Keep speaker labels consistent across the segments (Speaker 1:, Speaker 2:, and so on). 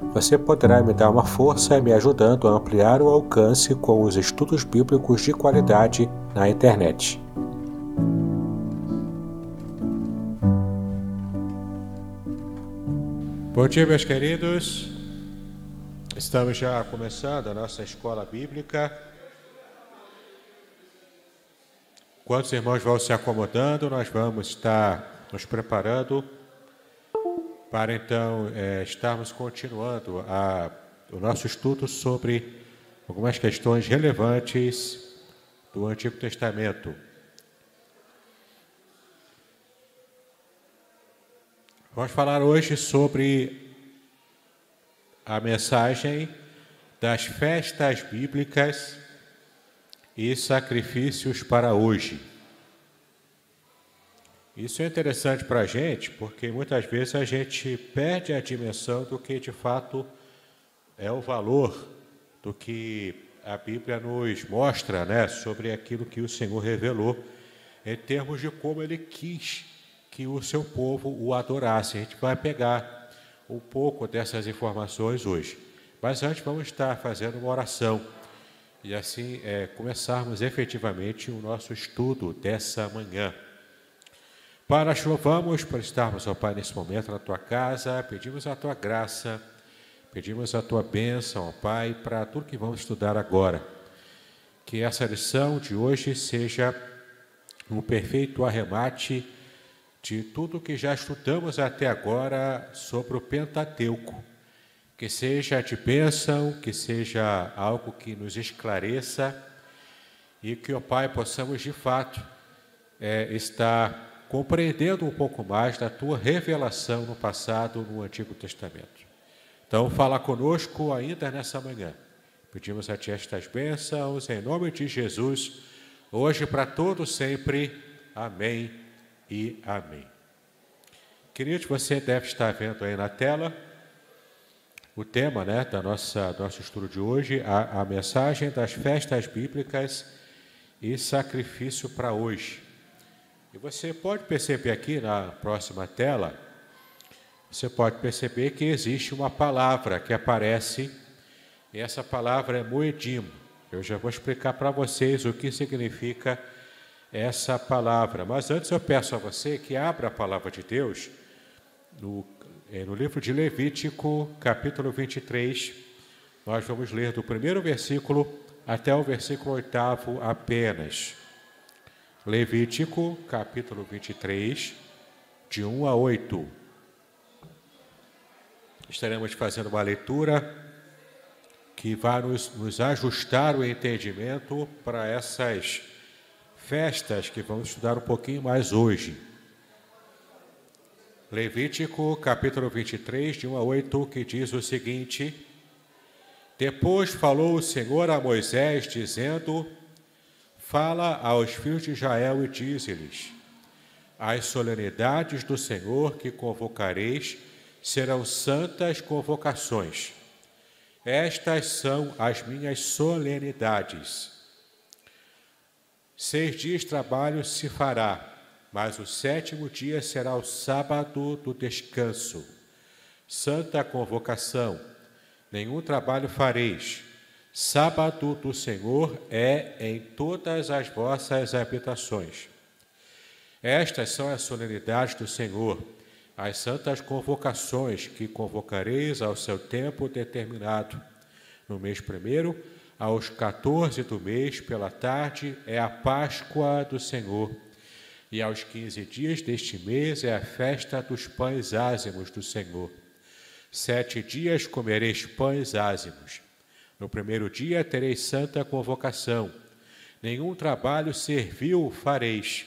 Speaker 1: Você poderá me dar uma força me ajudando a ampliar o alcance com os estudos bíblicos de qualidade na internet. Bom dia, meus queridos. Estamos já começando a nossa escola bíblica. Enquanto os irmãos vão se acomodando, nós vamos estar nos preparando para então é, estarmos continuando a, o nosso estudo sobre algumas questões relevantes do Antigo Testamento. Vamos falar hoje sobre a mensagem das festas bíblicas e sacrifícios para hoje. Isso é interessante para a gente, porque muitas vezes a gente perde a dimensão do que de fato é o valor do que a Bíblia nos mostra né, sobre aquilo que o Senhor revelou, em termos de como ele quis que o seu povo o adorasse. A gente vai pegar um pouco dessas informações hoje. Mas antes vamos estar fazendo uma oração e assim é, começarmos efetivamente o nosso estudo dessa manhã. Nós louvamos por estarmos, ó Pai, nesse momento na tua casa, pedimos a tua graça, pedimos a tua bênção, ó Pai, para tudo que vamos estudar agora. Que essa lição de hoje seja um perfeito arremate de tudo que já estudamos até agora sobre o Pentateuco. Que seja de bênção, que seja algo que nos esclareça e que, ó Pai, possamos de fato é, estar compreendendo um pouco mais da tua revelação no passado, no Antigo Testamento. Então, fala conosco ainda nessa manhã. Pedimos a Ti estas bênçãos, em nome de Jesus, hoje para todos sempre. Amém e amém. Queridos, você deve estar vendo aí na tela o tema né, da nossa, nosso estudo de hoje, a, a mensagem das festas bíblicas e sacrifício para hoje. E você pode perceber aqui na próxima tela, você pode perceber que existe uma palavra que aparece, e essa palavra é moedim. Eu já vou explicar para vocês o que significa essa palavra. Mas antes eu peço a você que abra a palavra de Deus no, é, no livro de Levítico, capítulo 23. Nós vamos ler do primeiro versículo até o versículo oitavo apenas. Levítico, capítulo 23, de 1 a 8. Estaremos fazendo uma leitura que vai nos, nos ajustar o entendimento para essas festas que vamos estudar um pouquinho mais hoje. Levítico, capítulo 23, de 1 a 8, que diz o seguinte: Depois falou o Senhor a Moisés, dizendo: Fala aos filhos de Israel e dize-lhes: As solenidades do Senhor que convocareis serão santas convocações. Estas são as minhas solenidades. Seis dias de trabalho se fará, mas o sétimo dia será o sábado do descanso. Santa convocação, nenhum trabalho fareis Sábado do Senhor é em todas as vossas habitações. Estas são as solenidades do Senhor, as santas convocações que convocareis ao seu tempo determinado. No mês primeiro, aos 14 do mês, pela tarde, é a Páscoa do Senhor. E aos 15 dias deste mês é a festa dos pães ázimos do Senhor. Sete dias comereis pães ázimos. No primeiro dia tereis santa convocação. Nenhum trabalho servil fareis.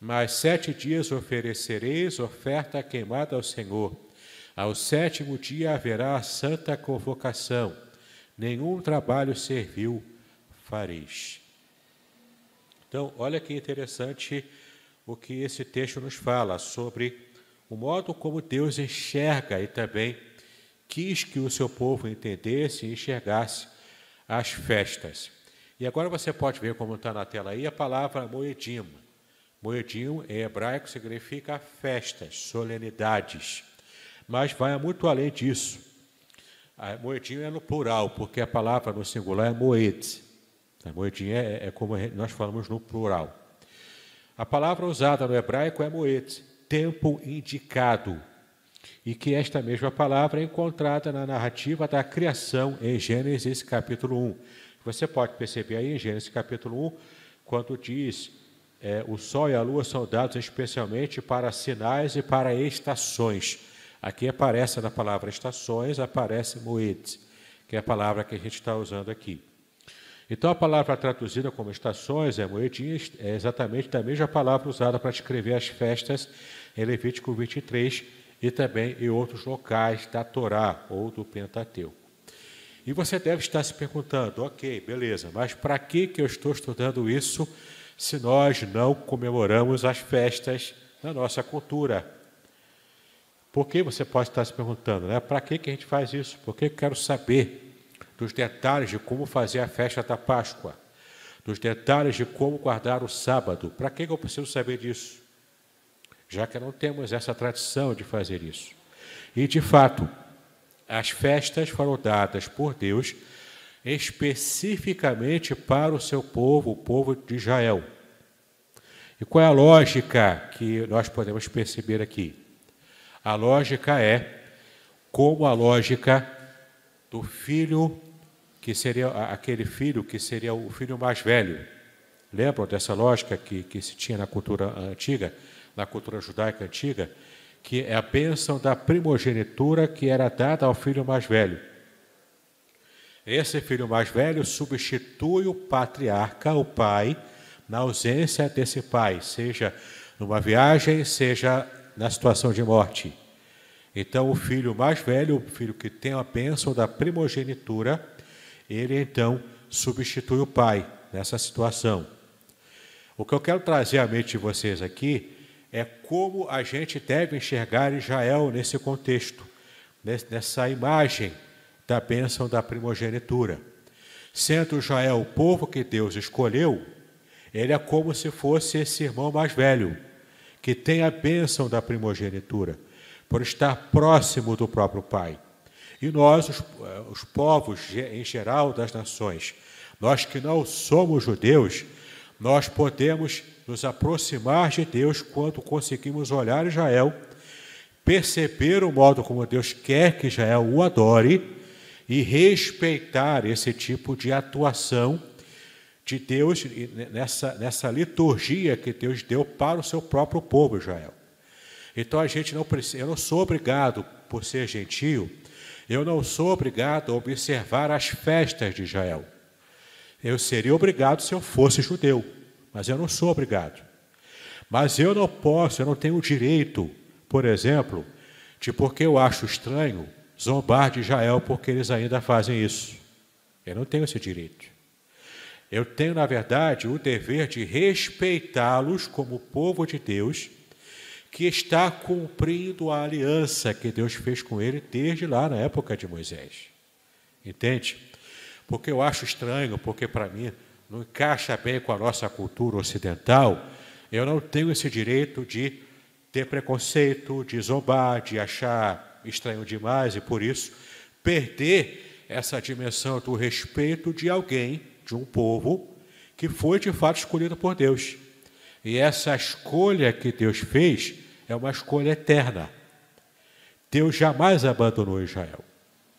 Speaker 1: Mas sete dias oferecereis oferta queimada ao Senhor. Ao sétimo dia haverá santa convocação nenhum trabalho servil fareis. Então, olha que interessante o que esse texto nos fala sobre o modo como Deus enxerga e também quis que o seu povo entendesse e enxergasse as festas. E agora você pode ver como está na tela aí a palavra moedim. Moedim em hebraico significa festas, solenidades, mas vai muito além disso. A moedinha é no plural, porque a palavra no singular é moed. A moedinha é, é como nós falamos no plural. A palavra usada no hebraico é moed, tempo indicado, e que esta mesma palavra é encontrada na narrativa da criação em Gênesis capítulo 1. Você pode perceber aí em Gênesis capítulo 1, quando diz é, o sol e a lua são dados especialmente para sinais e para estações. Aqui aparece na palavra estações, aparece moed, que é a palavra que a gente está usando aqui. Então, a palavra traduzida como estações, é moedinha, é exatamente a mesma palavra usada para descrever as festas em Levítico 23 e também em outros locais da Torá ou do Pentateuco. E você deve estar se perguntando, ok, beleza, mas para que, que eu estou estudando isso se nós não comemoramos as festas na nossa cultura? Por que você pode estar se perguntando, né? Para que, que a gente faz isso? Por que eu quero saber dos detalhes de como fazer a festa da Páscoa? Dos detalhes de como guardar o sábado? Para que, que eu preciso saber disso? Já que não temos essa tradição de fazer isso. E, de fato, as festas foram dadas por Deus especificamente para o seu povo, o povo de Israel. E qual é a lógica que nós podemos perceber aqui? A lógica é como a lógica do filho que seria aquele filho que seria o filho mais velho. Lembram dessa lógica que, que se tinha na cultura antiga, na cultura judaica antiga, que é a bênção da primogenitura que era dada ao filho mais velho. Esse filho mais velho substitui o patriarca, o pai, na ausência desse pai, seja numa viagem, seja na situação de morte. Então, o filho mais velho, o filho que tem a bênção da primogenitura, ele então substitui o pai nessa situação. O que eu quero trazer à mente de vocês aqui é como a gente deve enxergar Israel nesse contexto, nessa imagem da bênção da primogenitura. Sendo Israel o povo que Deus escolheu, ele é como se fosse esse irmão mais velho que tem a bênção da primogenitura, por estar próximo do próprio Pai. E nós, os, eh, os povos em geral das nações, nós que não somos judeus, nós podemos nos aproximar de Deus quando conseguimos olhar Israel, perceber o modo como Deus quer que Israel o adore e respeitar esse tipo de atuação de Deus nessa, nessa liturgia que Deus deu para o seu próprio povo Israel. Então a gente não precisa, eu não sou obrigado, por ser gentio, eu não sou obrigado a observar as festas de Israel. Eu seria obrigado se eu fosse judeu, mas eu não sou obrigado. Mas eu não posso, eu não tenho o direito, por exemplo, de porque eu acho estranho zombar de Israel porque eles ainda fazem isso. Eu não tenho esse direito. Eu tenho, na verdade, o dever de respeitá-los como povo de Deus, que está cumprindo a aliança que Deus fez com ele desde lá na época de Moisés. Entende? Porque eu acho estranho, porque para mim não encaixa bem com a nossa cultura ocidental, eu não tenho esse direito de ter preconceito, de zombar, de achar estranho demais e por isso perder essa dimensão do respeito de alguém de um povo que foi de fato escolhido por Deus. E essa escolha que Deus fez é uma escolha eterna. Deus jamais abandonou Israel.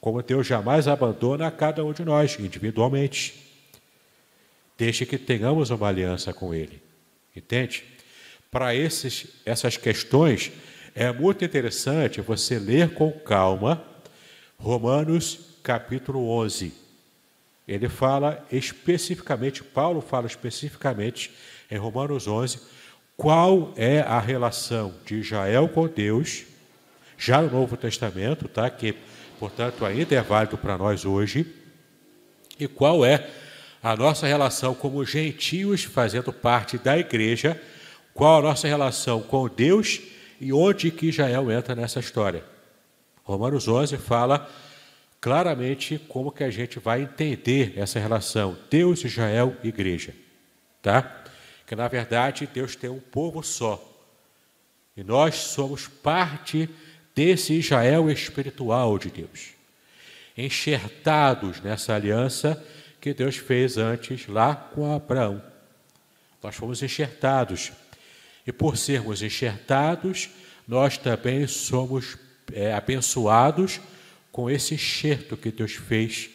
Speaker 1: como Deus jamais abandona a cada um de nós individualmente. Desde que tenhamos uma aliança com Ele. Entende? Para essas questões, é muito interessante você ler com calma Romanos capítulo 11. Ele fala especificamente, Paulo fala especificamente em Romanos 11, qual é a relação de Israel com Deus, já no Novo Testamento, tá? que, portanto, ainda é válido para nós hoje, e qual é a nossa relação como gentios fazendo parte da igreja, qual a nossa relação com Deus e onde que Israel entra nessa história. Romanos 11 fala claramente como que a gente vai entender essa relação Deus, Israel igreja, tá? Que na verdade Deus tem um povo só. E nós somos parte desse Israel espiritual de Deus. Enxertados nessa aliança que Deus fez antes lá com Abraão. Nós fomos enxertados. E por sermos enxertados, nós também somos é, abençoados com esse enxerto que Deus fez,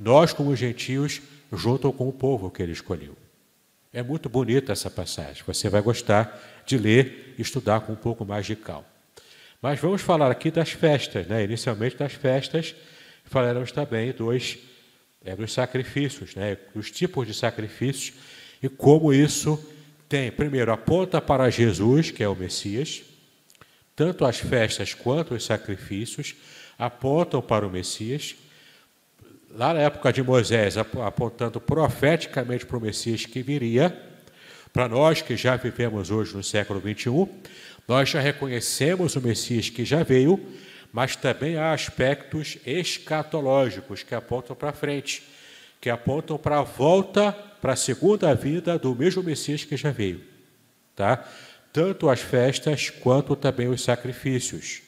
Speaker 1: nós como gentios, junto com o povo que ele escolheu. É muito bonita essa passagem, você vai gostar de ler e estudar com um pouco mais de calma. Mas vamos falar aqui das festas, né? inicialmente das festas, falaremos também dos é, dos sacrifícios, né, dos tipos de sacrifícios e como isso tem, primeiro, aponta para Jesus, que é o Messias, tanto as festas quanto os sacrifícios apontam para o Messias. Lá na época de Moisés, apontando profeticamente para o Messias que viria, para nós que já vivemos hoje no século 21, nós já reconhecemos o Messias que já veio, mas também há aspectos escatológicos que apontam para frente, que apontam para a volta, para a segunda vida do mesmo Messias que já veio. Tá? Tanto as festas quanto também os sacrifícios.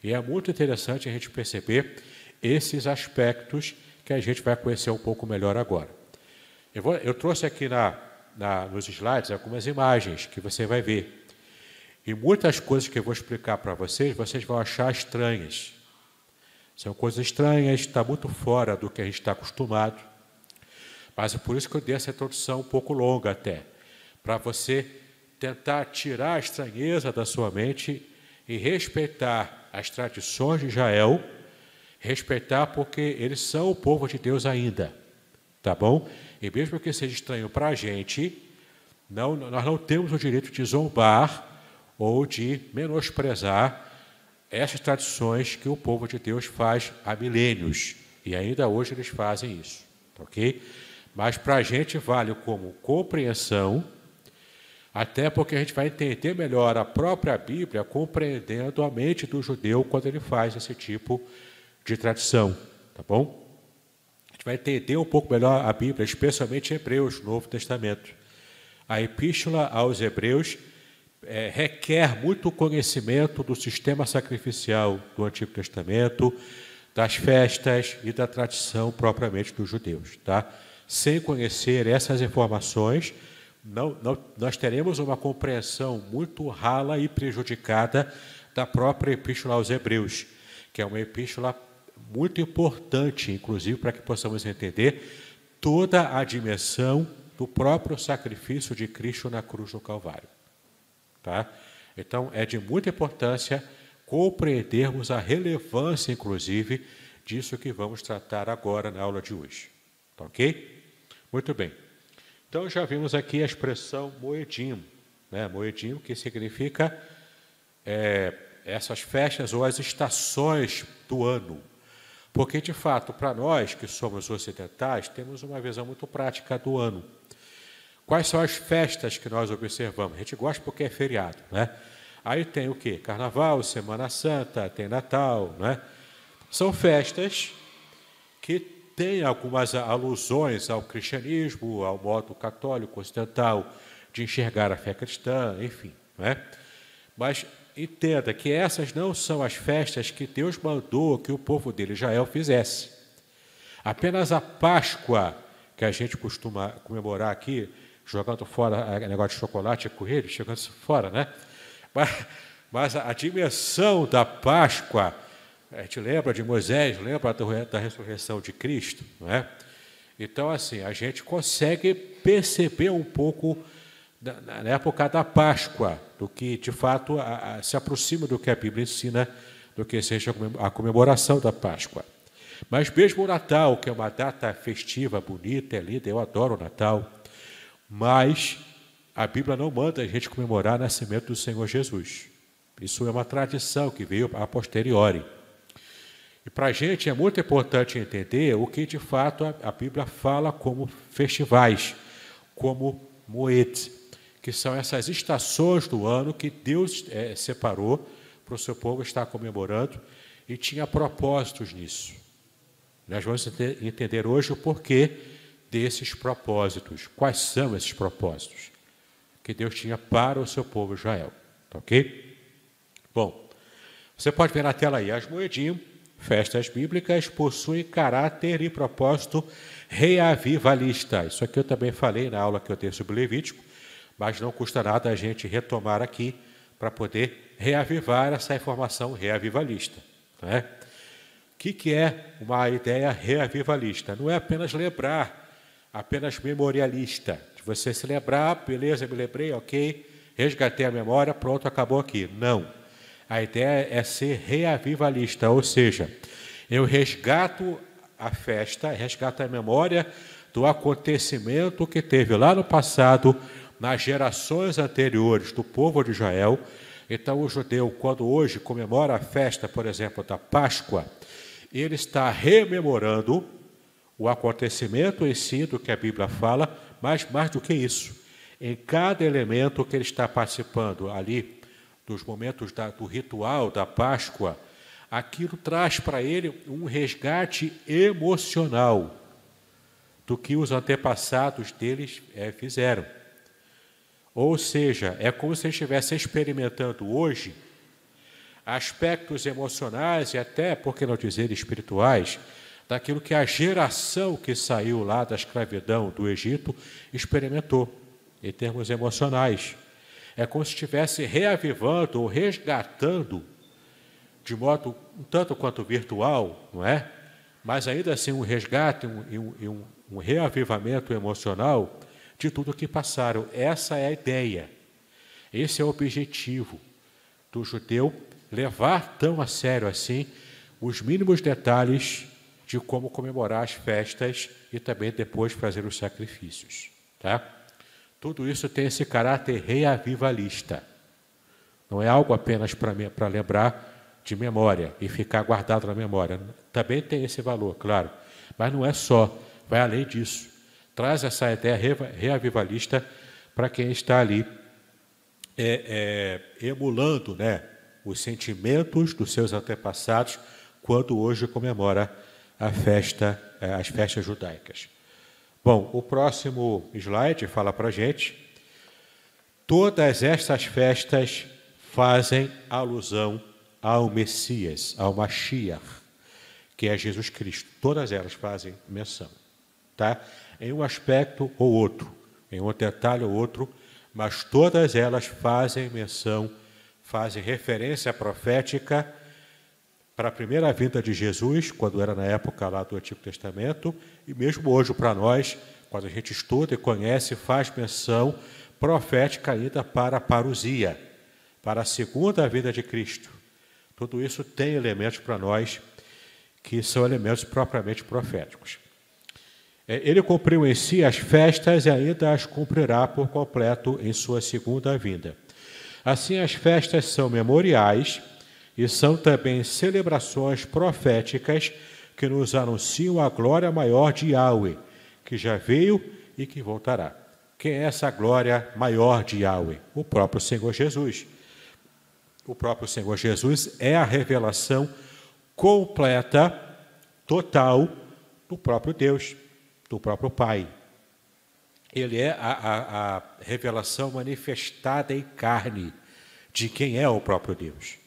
Speaker 1: E é muito interessante a gente perceber esses aspectos que a gente vai conhecer um pouco melhor agora. Eu, vou, eu trouxe aqui na, na, nos slides algumas imagens que você vai ver. E muitas coisas que eu vou explicar para vocês, vocês vão achar estranhas. São coisas estranhas, está muito fora do que a gente está acostumado. Mas é por isso que eu dei essa introdução um pouco longa até, para você tentar tirar a estranheza da sua mente e respeitar as tradições de Israel, respeitar porque eles são o povo de Deus ainda, tá bom? E mesmo que seja estranho para a gente, não, nós não temos o direito de zombar ou de menosprezar essas tradições que o povo de Deus faz há milênios. E ainda hoje eles fazem isso, ok? Mas para a gente vale como compreensão, até porque a gente vai entender melhor a própria Bíblia compreendendo a mente do judeu quando ele faz esse tipo de tradição, tá bom? A gente vai entender um pouco melhor a Bíblia, especialmente Hebreus, Novo Testamento. A epístola aos Hebreus é, requer muito conhecimento do sistema sacrificial do Antigo Testamento, das festas e da tradição propriamente dos judeus. Tá? Sem conhecer essas informações, não, não, nós teremos uma compreensão muito rala e prejudicada da própria Epístola aos Hebreus, que é uma epístola muito importante, inclusive, para que possamos entender toda a dimensão do próprio sacrifício de Cristo na cruz do Calvário. Tá? Então, é de muita importância compreendermos a relevância, inclusive, disso que vamos tratar agora na aula de hoje. Tá ok? Muito bem. Então, já vimos aqui a expressão moedim, né? moedim, que significa é, essas festas ou as estações do ano. Porque, de fato, para nós que somos ocidentais, temos uma visão muito prática do ano. Quais são as festas que nós observamos? A gente gosta porque é feriado, né? Aí tem o quê? Carnaval, Semana Santa, tem Natal, né? São festas que têm algumas alusões ao cristianismo, ao modo católico ocidental de enxergar a fé cristã, enfim, né? Mas entenda que essas não são as festas que Deus mandou que o povo dele, Israel, fizesse. Apenas a Páscoa, que a gente costuma comemorar aqui, jogando fora negócio de chocolate e coelho, jogando fora, né? Mas, mas a dimensão da Páscoa A gente lembra de Moisés, lembra da ressurreição de Cristo, não é? Então, assim, a gente consegue perceber um pouco na, na época da Páscoa, do que de fato a, a, se aproxima do que a Bíblia ensina, do que seja a comemoração da Páscoa. Mas mesmo o Natal, que é uma data festiva, bonita, é linda, eu adoro o Natal, mas a Bíblia não manda a gente comemorar o nascimento do Senhor Jesus. Isso é uma tradição que veio a posteriori. E para a gente é muito importante entender o que de fato a, Bíblia fala como festivais, como moed, que são essas estações do ano que Deus é, separou para o seu povo estar comemorando e tinha propósitos nisso. Nós vamos entender hoje o porquê desses propósitos. Quais são esses propósitos que Deus tinha para o seu povo Israel? Tá ok? Bom, você pode ver na tela aí as moedinhas Festas bíblicas possuem caráter e propósito reavivalista. Isso aqui eu também falei na aula que eu tenho sobre Levítico, mas não custa nada a gente retomar aqui para poder reavivar essa informação reavivalista. É? O que, que é uma ideia reavivalista? Não é apenas lembrar, apenas memorialista. De você se lembrar, beleza, me lembrei, ok, resgatei a memória, pronto, acabou aqui. Não. A ideia é ser reavivalista, ou seja, eu resgato a festa, resgato a memória do acontecimento que teve lá no passado, nas gerações anteriores do povo de Israel. Então, o judeu, quando hoje comemora a festa, por exemplo, da Páscoa, ele está rememorando o acontecimento em si do que a Bíblia fala, mas mais do que isso, em cada elemento que ele está participando ali, dos momentos da, do ritual da Páscoa, aquilo traz para ele um resgate emocional do que os antepassados deles é, fizeram. Ou seja, é como se ele estivesse experimentando hoje aspectos emocionais e até, por que não dizer, espirituais, daquilo que a geração que saiu lá da escravidão do Egito experimentou, em termos emocionais. É como se estivesse reavivando ou resgatando, de modo um tanto quanto virtual, não é? Mas ainda assim um resgate e um, um, um reavivamento emocional de tudo que passaram. Essa é a ideia. Esse é o objetivo do judeu levar tão a sério assim os mínimos detalhes de como comemorar as festas e também depois fazer os sacrifícios, tá? Tudo isso tem esse caráter reavivalista. Não é algo apenas para lembrar de memória e ficar guardado na memória. Também tem esse valor, claro. Mas não é só, vai além disso. Traz essa ideia reavivalista para quem está ali é, é, emulando né, os sentimentos dos seus antepassados quando hoje comemora a festa, é, as festas judaicas. Bom, o próximo slide fala para gente. Todas estas festas fazem alusão ao Messias, ao Mashiach, que é Jesus Cristo. Todas elas fazem menção, tá? Em um aspecto ou outro, em um detalhe ou outro, mas todas elas fazem menção, fazem referência profética para a primeira vinda de Jesus, quando era na época lá do Antigo Testamento, e mesmo hoje para nós, quando a gente estuda e conhece, faz menção profética ainda para a parousia, para a segunda vinda de Cristo. Tudo isso tem elementos para nós que são elementos propriamente proféticos. É, ele cumpriu em si as festas e ainda as cumprirá por completo em sua segunda vinda. Assim, as festas são memoriais e são também celebrações proféticas que nos anunciam a glória maior de Yahweh, que já veio e que voltará. Quem é essa glória maior de Yahweh? O próprio Senhor Jesus. O próprio Senhor Jesus é a revelação completa, total, do próprio Deus, do próprio Pai. Ele é a, a, a revelação manifestada em carne de quem é o próprio Deus.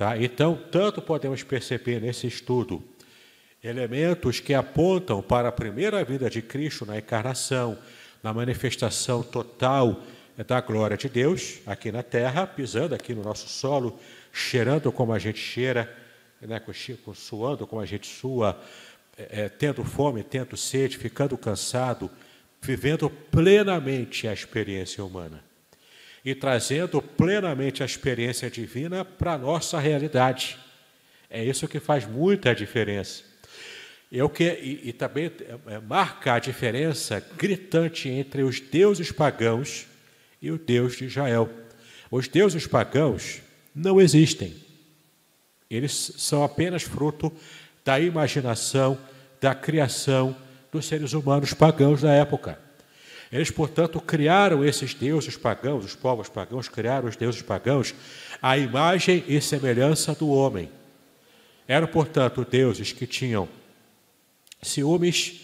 Speaker 1: Tá? Então, tanto podemos perceber nesse estudo elementos que apontam para a primeira vida de Cristo na encarnação, na manifestação total da glória de Deus aqui na terra, pisando aqui no nosso solo, cheirando como a gente cheira né, suando como a gente sua, é, é, tendo fome, tendo sede, ficando cansado, vivendo plenamente a experiência humana e trazendo plenamente a experiência divina para a nossa realidade. É isso que faz muita diferença. O que, e, e também é, é, marca a diferença gritante entre os deuses pagãos e o Deus de Israel. Os deuses pagãos não existem. Eles são apenas fruto da imaginação, da criação dos seres humanos pagãos da época. Eles, portanto, criaram esses deuses pagãos, os povos pagãos criaram os deuses pagãos à imagem e semelhança do homem. Eram, portanto, deuses que tinham ciúmes,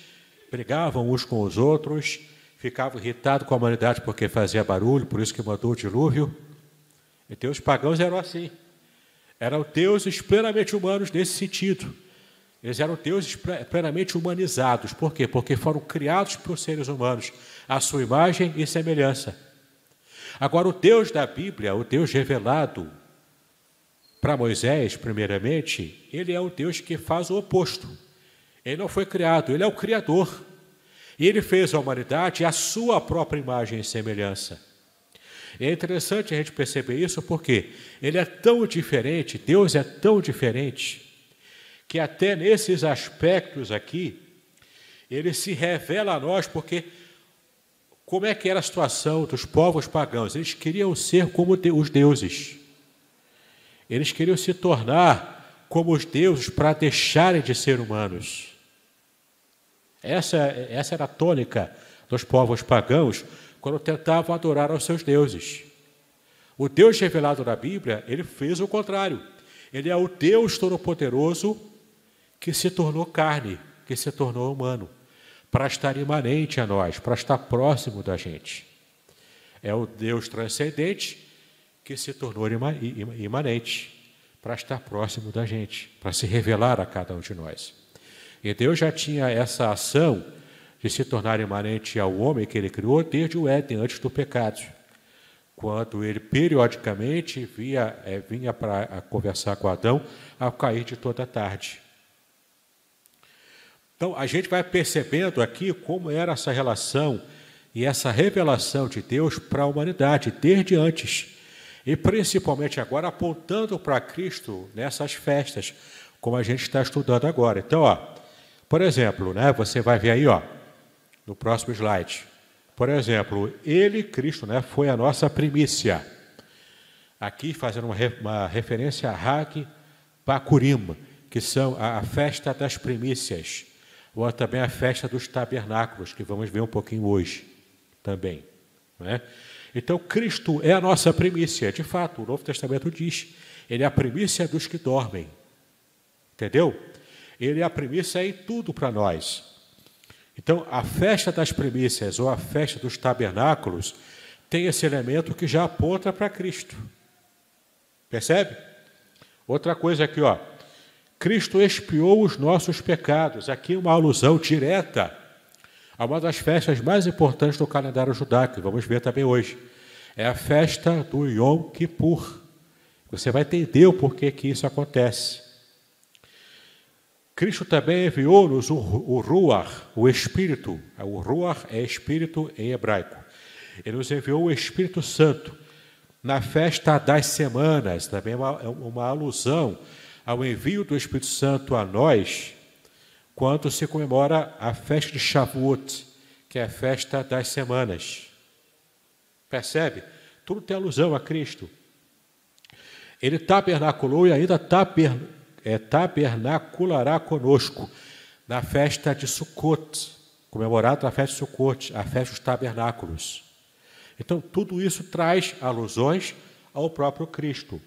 Speaker 1: brigavam uns com os outros, ficavam irritados com a humanidade porque fazia barulho, por isso que mandou o dilúvio. Então, os pagãos eram assim. Eram deuses plenamente humanos nesse sentido. Eles eram deuses plenamente humanizados. Por quê? Porque foram criados por seres humanos, à sua imagem e semelhança. Agora, o Deus da Bíblia, o Deus revelado para Moisés, primeiramente, ele é o Deus que faz o oposto. Ele não foi criado, ele é o Criador. E ele fez a humanidade à sua própria imagem e semelhança. E é interessante a gente perceber isso porque ele é tão diferente, Deus é tão diferente, que até nesses aspectos aqui, ele se revela a nós, porque como é que era a situação dos povos pagãos? Eles queriam ser como os deuses. Eles queriam se tornar como os deuses para deixarem de ser humanos. Essa, essa era a tônica dos povos pagãos quando tentavam adorar aos seus deuses. O Deus revelado na Bíblia, ele fez o contrário. Ele é o Deus Todo-Poderoso que se tornou carne, que se tornou humano, para estar imanente a nós, para estar próximo da gente. É o Deus transcendente que se tornou imanente, para estar próximo da gente, para se revelar a cada um de nós. E Deus já tinha essa ação de se tornar imanente ao homem que ele criou desde o Éden, antes do pecado. Quando ele periodicamente via, é, vinha para conversar com Adão ao cair de toda a tarde. Então, a gente vai percebendo aqui como era essa relação e essa revelação de Deus para a humanidade, desde antes. E principalmente agora apontando para Cristo nessas festas, como a gente está estudando agora. Então, ó, por exemplo, né, você vai ver aí, ó, no próximo slide. Por exemplo, ele, Cristo, né, foi a nossa primícia. Aqui fazendo uma, uma referência a Hag Bakurim, que são a, a festa das primícias ou também a festa dos tabernáculos, que vamos ver um pouquinho hoje também. Né? Então, Cristo é a nossa primícia. De fato, o Novo Testamento diz: Ele é a primícia dos que dormem. Entendeu? Ele é a primícia em tudo para nós. Então, a festa das primícias ou a festa dos tabernáculos tem esse elemento que já aponta para Cristo. Percebe? Outra coisa aqui, ó. Cristo expiou os nossos pecados. Aqui uma alusão direta a uma das festas mais importantes do calendário judaico, vamos ver também hoje. É a festa do Yom Kippur. Você vai entender o porquê que isso acontece. Cristo também enviou-nos o, o Ruach, o Espírito. O Ruach é Espírito em hebraico. Ele nos enviou o Espírito Santo na festa das semanas, também é uma, uma alusão ao envio do Espírito Santo a nós, quando se comemora a festa de Shavuot, que é a festa das semanas. Percebe? Tudo tem alusão a Cristo. Ele tabernaculou e ainda taber, é, tabernaculará conosco na festa de Sukkot, comemorada na festa de Sukkot, a festa dos tabernáculos. Então, tudo isso traz alusões ao próprio Cristo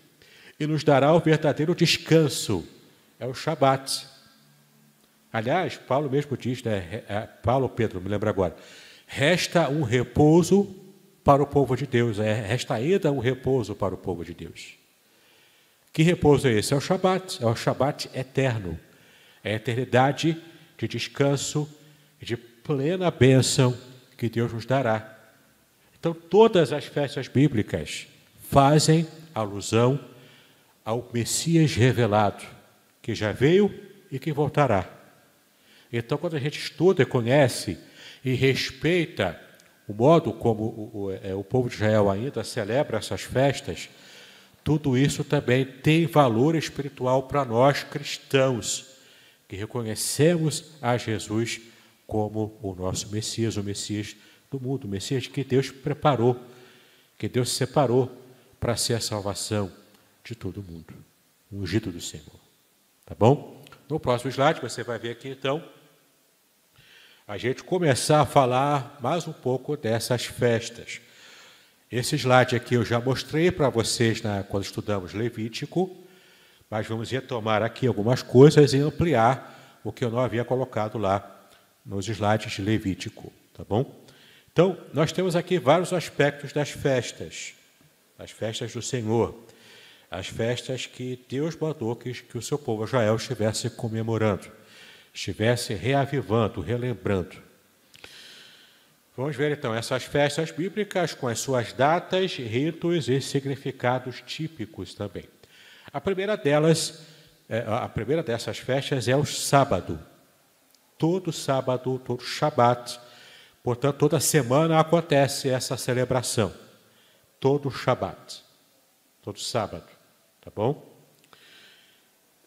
Speaker 1: e nos dará o verdadeiro descanso. É o Shabat. Aliás, Paulo mesmo diz, né? É, Paulo Pedro, me lembro agora. Resta um repouso para o povo de Deus. É, resta ainda um repouso para o povo de Deus. Que repouso é esse? É o Shabat. É o Shabat eterno. É a eternidade de descanso de plena bênção que Deus nos dará. Então, todas as festas bíblicas fazem alusão ao Messias revelado, que já veio e que voltará. Então, quando a gente estuda, conhece e respeita o modo como o, o, é, o povo de Israel ainda celebra essas festas, tudo isso também tem valor espiritual para nós cristãos, que reconhecemos a Jesus como o nosso Messias, o Messias do mundo, o Messias que Deus preparou, que Deus separou para ser a salvação de todo mundo, o ungido do Senhor. Tá bom? No próximo slide você vai ver aqui então a gente começar a falar mais um pouco dessas festas. Esse slide aqui eu já mostrei para vocês na, quando estudamos Levítico, mas vamos retomar aqui algumas coisas e ampliar o que eu não havia colocado lá nos slides de Levítico, tá bom? Então, nós temos aqui vários aspectos das festas, as festas do Senhor, as festas que Deus mandou que, que o seu povo Israel estivesse comemorando estivesse reavivando, relembrando. Vamos ver então essas festas bíblicas com as suas datas, ritos e significados típicos também. A primeira delas, é, a primeira dessas festas é o sábado. Todo sábado, todo Shabat, portanto, toda semana acontece essa celebração. Todo Shabat, todo sábado, tá bom?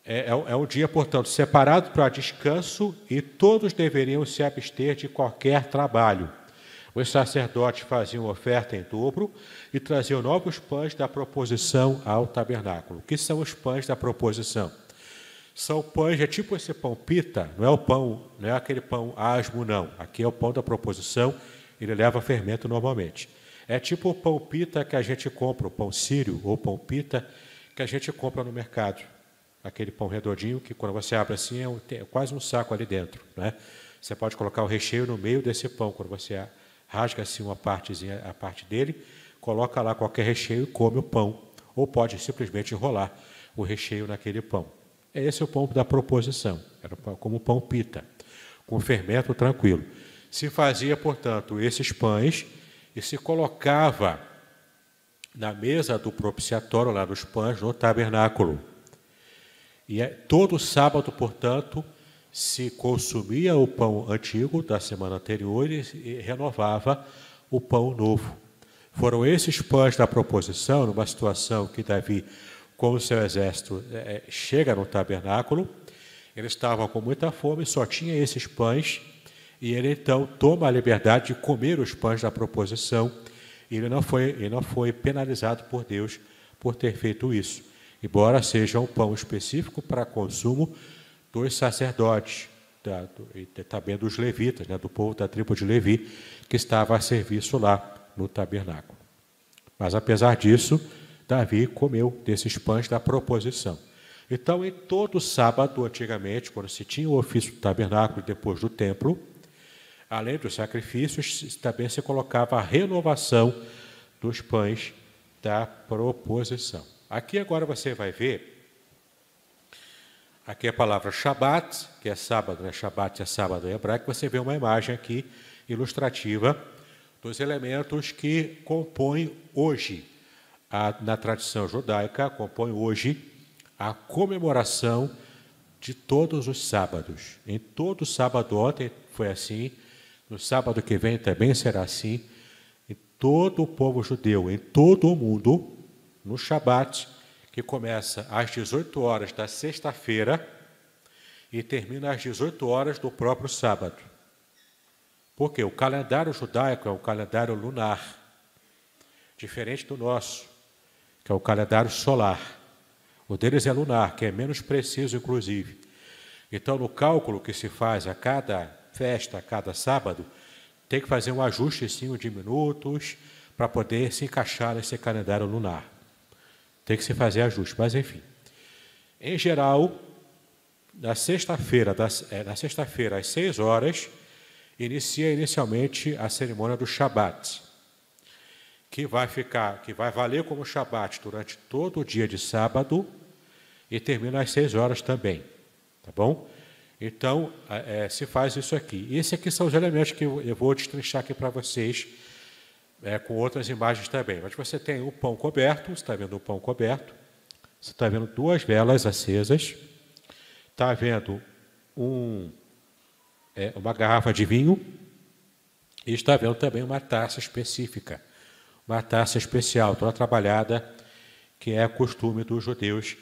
Speaker 1: É, é, é um dia, portanto, separado para descanso e todos deveriam se abster de qualquer trabalho. Os sacerdotes faziam oferta em dobro e traziam novos pães da proposição ao tabernáculo. O que são os pães da proposição? São pães, é tipo esse pão pita, não é o pão, não é aquele pão asmo, não. Aqui é o pão da proposição, ele leva fermento normalmente. É tipo o pão pita que a gente compra, o pão sírio ou pão pita que a gente compra no mercado aquele pão redondinho que quando você abre assim é, é quase um saco ali dentro, né? Você pode colocar o recheio no meio desse pão quando você rasga assim uma partezinha, a parte dele, coloca lá qualquer recheio e come o pão, ou pode simplesmente enrolar o recheio naquele pão. Esse é o pão da proposição, era como pão pita, com fermento tranquilo. Se fazia, portanto, esses pães e se colocava na mesa do propiciatório, lá dos pães, no tabernáculo. E é, todo sábado, portanto, se consumia o pão antigo da semana anterior e renovava o pão novo. Foram esses pães da proposição, numa situação que Davi, com o seu exército, é, chega no tabernáculo, eles estavam com muita fome, só tinha esses pães, e ele então toma a liberdade de comer os pães da proposição, ele não foi, ele não foi penalizado por Deus por ter feito isso embora seja um pão específico para consumo dos sacerdotes, da, do, e também dos levitas, né, do povo da tribo de Levi, que estava a serviço lá no tabernáculo. Mas apesar disso, Davi comeu desses pães da proposição. Então, em todo sábado, antigamente, quando se tinha o ofício do tabernáculo depois do templo, além dos sacrifícios, também se colocava a renovação dos pães da proposição. Aqui agora você vai ver, aqui a palavra Shabat, que é sábado, né? Shabat é sábado em hebraico, você vê uma imagem aqui ilustrativa dos elementos que compõem hoje, a, na tradição judaica, compõem hoje a comemoração de todos os sábados. Em todo sábado ontem foi assim, no sábado que vem também será assim. Em todo o povo judeu, em todo o mundo, no Shabat, que começa às 18 horas da sexta-feira e termina às 18 horas do próprio sábado. Porque o calendário judaico é um calendário lunar, diferente do nosso, que é o calendário solar. O deles é lunar, que é menos preciso, inclusive. Então, no cálculo que se faz a cada festa, cada sábado, tem que fazer um ajuste de minutos para poder se encaixar nesse calendário lunar. Tem que se fazer ajuste, mas enfim. Em geral, na sexta-feira, é, na sexta-feira às seis horas, inicia inicialmente a cerimônia do Shabat, que vai ficar, que vai valer como Shabat durante todo o dia de sábado e termina às seis horas também, tá bom? Então, é, se faz isso aqui. Esses aqui são os elementos que eu, eu vou destrinchar aqui para vocês é, com outras imagens também. Mas você tem o pão coberto, você está vendo o pão coberto, você está vendo duas velas acesas, está vendo um, é, uma garrafa de vinho e está vendo também uma taça específica, uma taça especial, toda trabalhada, que é costume dos judeus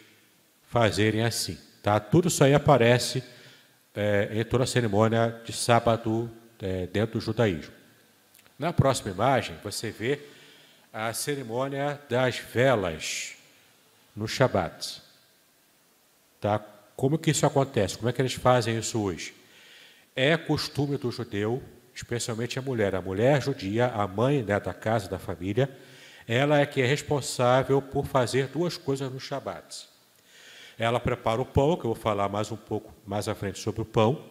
Speaker 1: fazerem assim. Tá? Tudo isso aí aparece é, em toda a cerimônia de sábado é, dentro do judaísmo. Na próxima imagem, você vê a cerimônia das velas no Shabat. Tá? Como que isso acontece? Como é que eles fazem isso hoje? É costume do judeu, especialmente a mulher. A mulher judia, a mãe né, da casa, da família, ela é que é responsável por fazer duas coisas no Shabat. Ela prepara o pão, que eu vou falar mais um pouco mais à frente sobre o pão.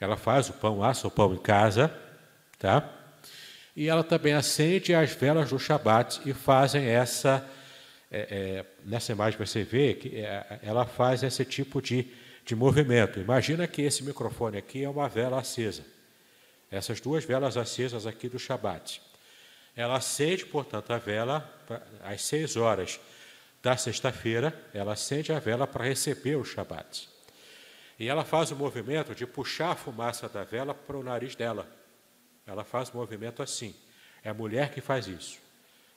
Speaker 1: Ela faz o pão, assa o pão em casa, tá? E ela também acende as velas do Shabat e fazem essa é, é, nessa imagem você vê que é, ela faz esse tipo de, de movimento. Imagina que esse microfone aqui é uma vela acesa. Essas duas velas acesas aqui do Shabat. Ela acende, portanto, a vela às seis horas da sexta-feira, ela acende a vela para receber o Shabat. E ela faz o movimento de puxar a fumaça da vela para o nariz dela. Ela faz o movimento assim. É a mulher que faz isso.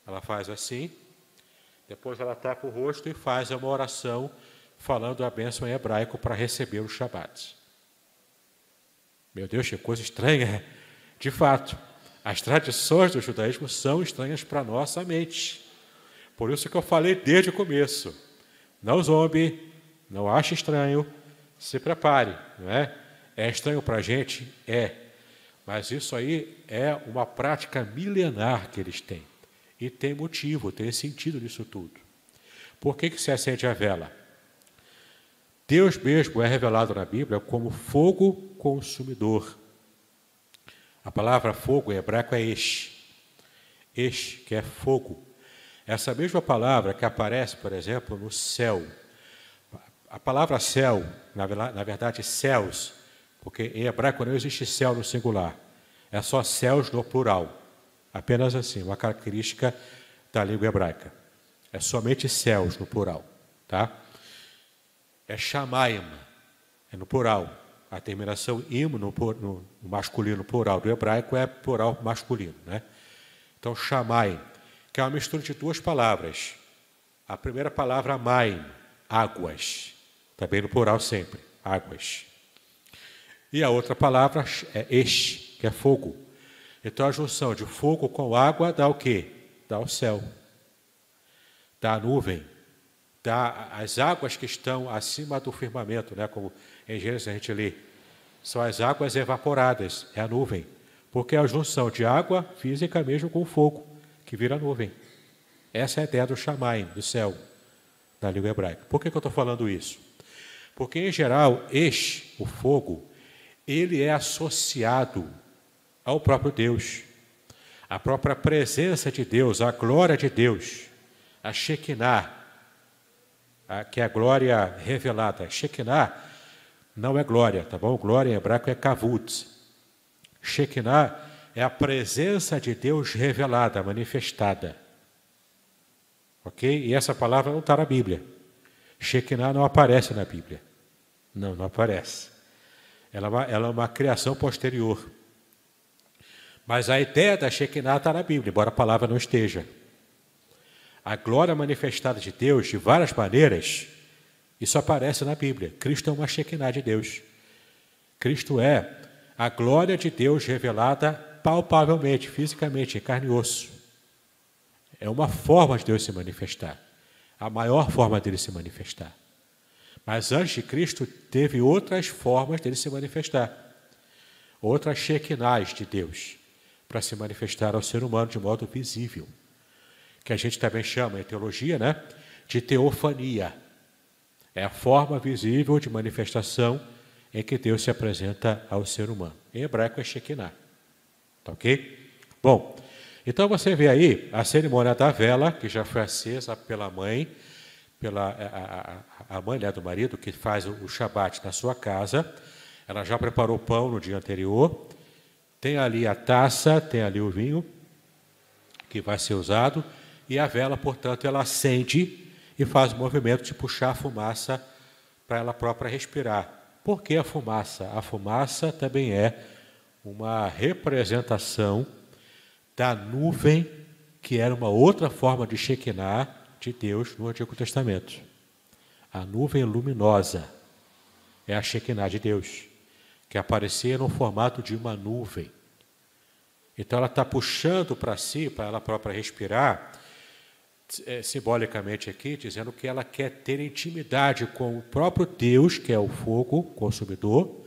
Speaker 1: Ela faz assim, depois ela tapa o rosto e faz uma oração falando a bênção em hebraico para receber o Shabat. Meu Deus, que coisa estranha. De fato, as tradições do judaísmo são estranhas para nossa mente. Por isso que eu falei desde o começo. Não zombe, não ache estranho, se prepare, não é? É estranho para a gente? É. Mas isso aí é uma prática milenar que eles têm. E tem motivo, tem sentido nisso tudo. Por que, que se acende a vela? Deus mesmo é revelado na Bíblia como fogo consumidor. A palavra fogo em hebraico é esh. Esh, que é fogo. Essa mesma palavra que aparece, por exemplo, no céu. A palavra céu, na verdade, céus, porque em hebraico não existe céu no singular, é só céus no plural. Apenas assim, uma característica da língua hebraica. É somente céus no plural, tá? É shamaim, é no plural. A terminação im no, no, no masculino plural do hebraico é plural masculino, né? Então, shamaim, que é uma mistura de duas palavras. A primeira palavra, maim, águas, também no plural sempre, águas. E a outra palavra é esh, que é fogo. Então a junção de fogo com água dá o quê? Dá o céu. Dá a nuvem. Dá as águas que estão acima do firmamento, né? como em Gênesis a gente lê. São as águas evaporadas, é a nuvem. Porque é a junção de água física mesmo com fogo, que vira nuvem. Essa é a ideia do Shamaim, do céu, na língua hebraica. Por que, que eu estou falando isso? Porque, em geral, este, o fogo, ele é associado ao próprio Deus. A própria presença de Deus, a glória de Deus, a Shekinah, a, que é a glória revelada. Shekinah não é glória, tá bom? Glória em hebraico é kavut. Shekinah é a presença de Deus revelada, manifestada. Ok? E essa palavra não está na Bíblia. Shekinah não aparece na Bíblia. Não, não aparece. Ela é uma, ela é uma criação posterior. Mas a ideia da Shekinah está na Bíblia, embora a palavra não esteja. A glória manifestada de Deus, de várias maneiras, isso aparece na Bíblia. Cristo é uma Shekinah de Deus. Cristo é a glória de Deus revelada palpavelmente, fisicamente, em carne e osso. É uma forma de Deus se manifestar. A maior forma dele se manifestar. Mas antes de Cristo, teve outras formas dele se manifestar. Outras Shekinahs de Deus para se manifestar ao ser humano de modo visível, que a gente também chama em teologia, né, de teofania. É a forma visível de manifestação em que Deus se apresenta ao ser humano. Em hebraico é Shekinah. Tá ok? Bom, então você vê aí a cerimônia da vela, que já foi acesa pela mãe, pela a, a, a mãe né, do marido, que faz o, Shabat na sua casa. Ela já preparou o pão no dia anterior, tem ali a taça, tem ali o vinho que vai ser usado, e a vela, portanto, ela acende e faz o movimento de puxar a fumaça para ela própria respirar. Por que a fumaça? A fumaça também é uma representação da nuvem, que era uma outra forma de Shekinah de Deus no Antigo Testamento. A nuvem luminosa é a Shekinah de Deus, que aparecia no formato de uma nuvem. Então ela está puxando para si, para ela própria respirar, é, simbolicamente aqui, dizendo que ela quer ter intimidade com o próprio Deus, que é o fogo consumidor,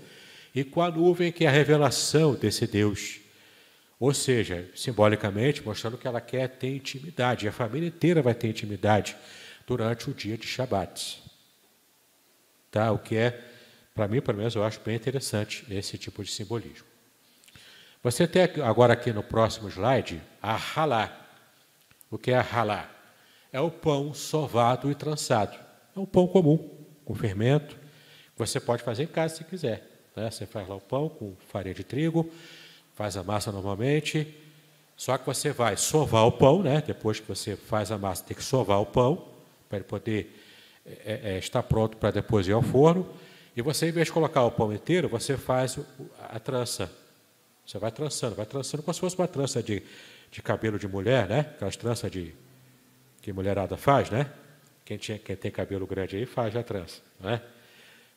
Speaker 1: e com a nuvem, que é a revelação desse Deus. Ou seja, simbolicamente, mostrando que ela quer ter intimidade, e a família inteira vai ter intimidade durante o dia de Shabat. Tá? O que é, para mim, pelo menos, eu acho bem interessante esse tipo de simbolismo. Você tem agora aqui no próximo slide a halá. O que é a halá? É o pão sovado e trançado. É um pão comum, com fermento, que você pode fazer em casa se quiser. Né? Você faz lá o pão com farinha de trigo, faz a massa normalmente, só que você vai sovar o pão, né? depois que você faz a massa, tem que sovar o pão, para ele poder é, é, estar pronto para depois ir ao forno. E você, em vez de colocar o pão inteiro, você faz a trança. Você vai trançando, vai trançando como se fosse uma trança de, de cabelo de mulher, né? Aquelas tranças de, que mulherada faz, né? Quem, tinha, quem tem cabelo grande aí faz a trança, né?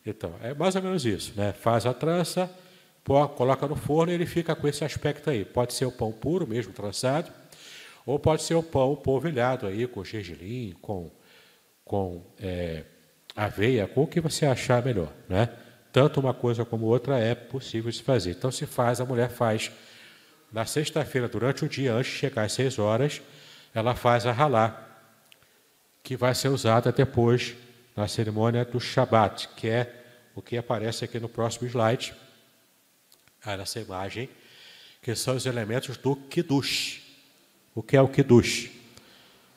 Speaker 1: Então, é mais ou menos isso, né? Faz a trança, coloca no forno e ele fica com esse aspecto aí. Pode ser o pão puro, mesmo trançado, ou pode ser o pão polvilhado aí, com gergelim, com, com é, aveia, com o que você achar melhor, né? Tanto uma coisa como outra é possível de se fazer. Então, se faz, a mulher faz na sexta-feira, durante o dia, antes de chegar às seis horas, ela faz a ralá, que vai ser usada depois na cerimônia do Shabat, que é o que aparece aqui no próximo slide, ah, nessa imagem, que são os elementos do Kiddush. O que é o Kiddush?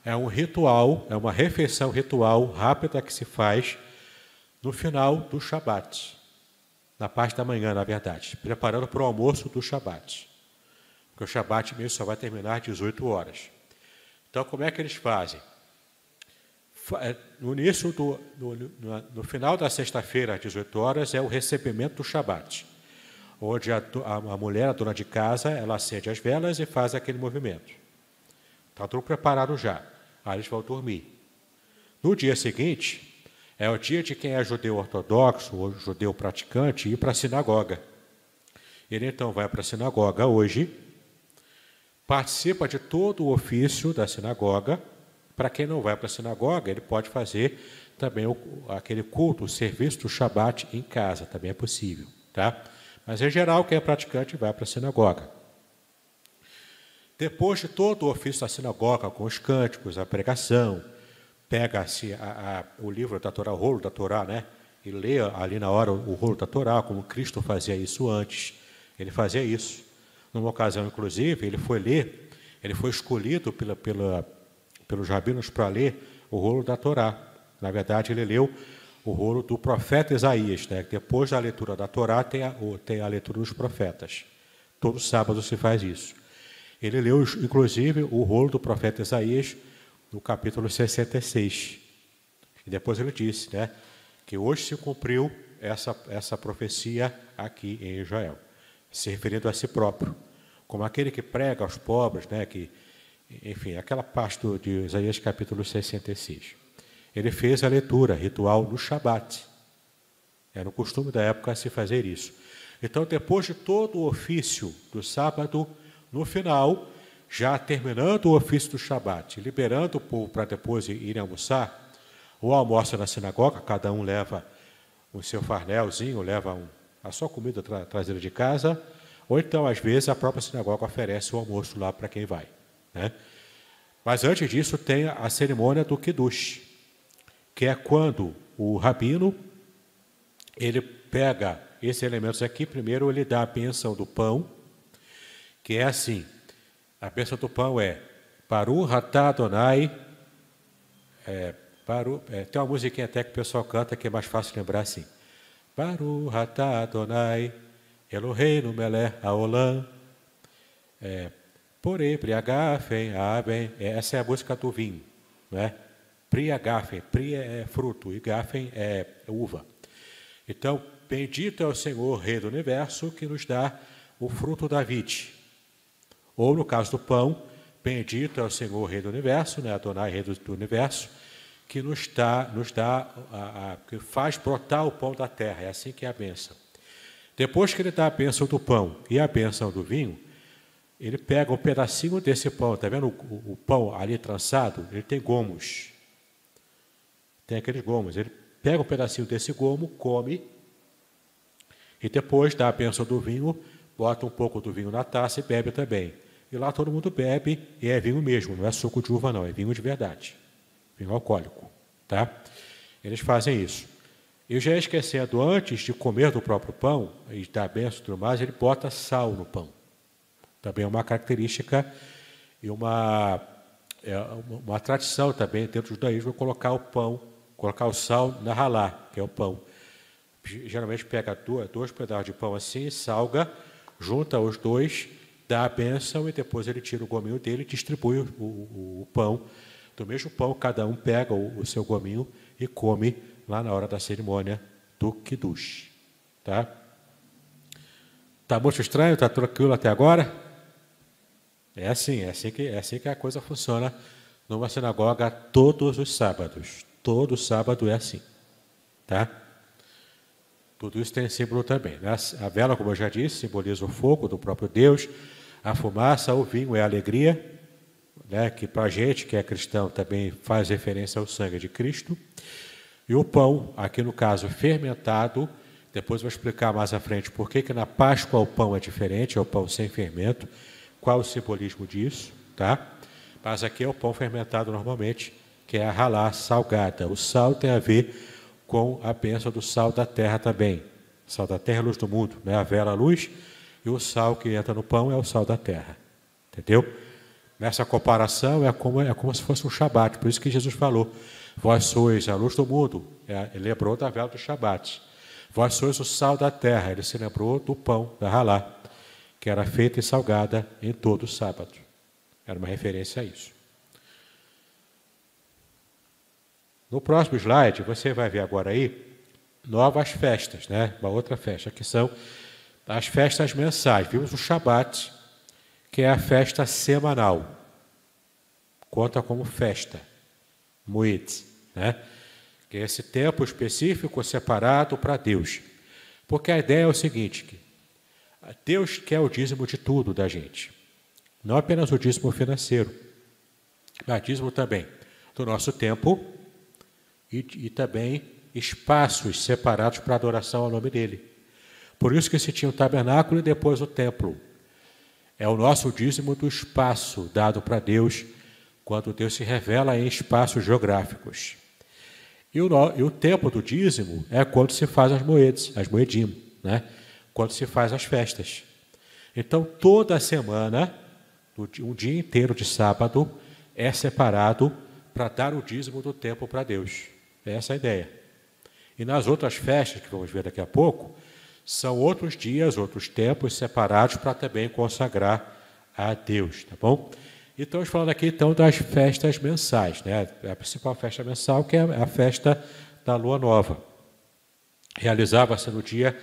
Speaker 1: É um ritual, é uma refeição ritual rápida que se faz no final do Shabat, na parte da manhã, na verdade, preparando para o almoço do Shabat. Porque o Shabat mesmo só vai terminar às 18 horas. Então, como é que eles fazem? É, no início do, no, no, final da sexta-feira, às 18 horas, é o recebimento do Shabat, onde a, a, a, mulher, a dona de casa, ela acende as velas e faz aquele movimento. Está tudo preparado já. Aí eles vão dormir. No dia seguinte, é o dia de quem é judeu ortodoxo ou judeu praticante ir para a sinagoga. Ele então vai para a sinagoga hoje, participa de todo o ofício da sinagoga, para quem não vai para a sinagoga, ele pode fazer também o, aquele culto, o serviço do Shabat em casa, também é possível. Tá? Mas, em geral, quem é praticante vai para a sinagoga. Depois de todo o ofício da sinagoga, com os cânticos, a pregação, pega-se o livro da Torá, o rolo da Torá, né? e lê ali na hora o rolo da Torá, como Cristo fazia isso antes. Ele fazia isso. Numa ocasião, inclusive, ele foi ler, ele foi escolhido pela, pela pelos rabinos para ler o rolo da Torá. Na verdade, ele leu o rolo do profeta Isaías. Né? Depois da leitura da Torá, tem a, tem a leitura dos profetas. Todo sábado se faz isso. Ele leu, inclusive, o rolo do profeta Isaías no capítulo 66. E depois ele disse né, que hoje se cumpriu essa, essa profecia aqui em Israel, se referindo a si próprio, como aquele que prega aos pobres, né, que enfim, aquela parte do, de Isaías capítulo 66. Ele fez a leitura ritual no Shabat. Era o costume da época se fazer isso. Então, depois de todo o ofício do sábado, no final, já terminando o ofício do Shabat, liberando o povo para depois ir almoçar, ou almoça na sinagoga, cada um leva o seu farnelzinho, leva um, a sua comida tra traseira de casa, ou então, às vezes, a própria sinagoga oferece o almoço lá para quem vai. Né? Mas antes disso tem a cerimônia do Kiddush, que é quando o rabino ele pega esses elementos aqui, primeiro ele dá a bênção do pão, que é assim, a bênção do pão é Baru Hatá Adonai, é, Baru, é, tem uma musiquinha até que o pessoal canta que é mais fácil lembrar assim, Baru Hatá Adonai, Eloheinu Melech Haolam, é, Porém, priagafen, aben, essa é a música do vinho, né? Priagafen, pri é fruto e gafen é uva. Então, bendito é o Senhor, Rei do Universo, que nos dá o fruto da vide. Ou, no caso do pão, bendito é o Senhor, Rei do Universo, né? Adonai, Rei do, do Universo, que nos dá, nos dá a, a, que faz brotar o pão da terra. É assim que é a bênção. Depois que ele dá a bênção do pão e a bênção do vinho, ele pega um pedacinho desse pão, está vendo o, o, pão ali trançado? Ele tem gomos. Tem aqueles gomos. Ele pega um pedacinho desse gomo, come, e depois dá a bênção do vinho, bota um pouco do vinho na taça e bebe também. E lá todo mundo bebe, e é vinho mesmo, não é suco de uva, não, é vinho de verdade. Vinho alcoólico. Tá? Eles fazem isso. E já esquecendo, antes de comer do próprio pão, e dar bênção e tudo mais, ele bota sal no pão. Também é uma característica e uma, é uma, tradição também dentro do judaísmo colocar o pão, colocar o sal na ralá, que é o pão. Geralmente pega dois, dois pedaços de pão assim, salga, junta os dois, dá a bênção e depois ele tira o gominho dele e distribui o, o, o pão. Do mesmo pão, cada um pega o, o, seu gominho e come lá na hora da cerimônia do Kiddush. Tá? Tá muito estranho? Tá tranquilo até agora? É assim, é assim que, é assim que a coisa funciona numa sinagoga todos os sábados. Todo sábado é assim. Tá? Tudo isso tem símbolo também. Né? A vela, como eu já disse, simboliza o fogo do próprio Deus. A fumaça, o vinho é a alegria, né, que para a gente que é cristão também faz referência ao sangue de Cristo. E o pão, aqui no caso fermentado, depois vou explicar mais à frente por que, que na Páscoa o pão é diferente, é o pão sem fermento, qual o simbolismo disso, tá? Mas aqui é o pão fermentado normalmente, que é a ralá salgada. O sal tem a ver com a bênção do sal da terra também. sal da terra é a luz do mundo, né? a vela a luz, e o sal que entra no pão é o sal da terra. Entendeu? Nessa comparação é como, é como se fosse um Shabat, por isso que Jesus falou: Vós sois a luz do mundo. É, ele lembrou da vela do Shabat. Vós sois o sal da terra. Ele se lembrou do pão, da ralá, que era feita e salgada em todo sábado. Era uma referência a isso. No próximo slide, você vai ver agora aí novas festas, né? Uma outra festa, que são as festas mensais. Vimos o Shabat, que é a festa semanal. Conta como festa. Muit, né? Que é esse tempo específico separado para Deus. Porque a ideia é o seguinte, que Deus quer o dízimo de tudo da gente. Não apenas o dízimo financeiro, mas dízimo também do nosso tempo e, e também espaços separados para adoração ao nome dele. Por isso que se tinha o tabernáculo e depois o templo. É o nosso dízimo do espaço dado para Deus, quando Deus se revela em espaços geográficos. E o, e o tempo do dízimo é quando se faz as moedas, as moedim, né? Quando se faz as festas. Então, toda semana, um dia inteiro de sábado, é separado para dar o dízimo do tempo para Deus. É essa a ideia. E nas outras festas, que vamos ver daqui a pouco, são outros dias, outros tempos separados para também consagrar a Deus, tá bom? E estamos falando aqui então das festas mensais, né? A principal festa mensal que é a festa da lua nova. Realizava-se no dia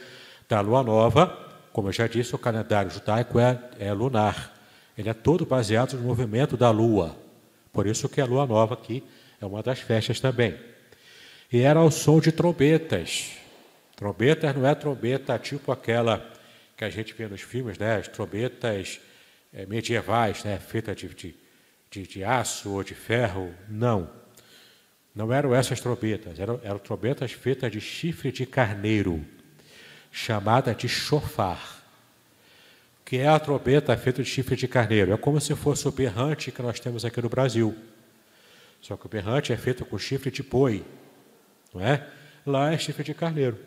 Speaker 1: da lua nova, como eu já disse, o calendário judaico é, é lunar. Ele é todo baseado no movimento da lua. Por isso que a lua nova aqui é uma das festas também. E era ao som de trombetas. Trombetas não é trombeta tipo aquela que a gente vê nos filmes, né? As trombetas é, medievais, né? Feitas de, de, de, de, aço ou de ferro. Não. Não eram essas trombetas. Eram, eram trombetas feitas de chifre de carneiro, chamada de chofar. Que é a trombeta feita de chifre de carneiro. É como se fosse o berrante que nós temos aqui no Brasil. Só que o berrante é feito com chifre de boi, não é? Lá é chifre de carneiro.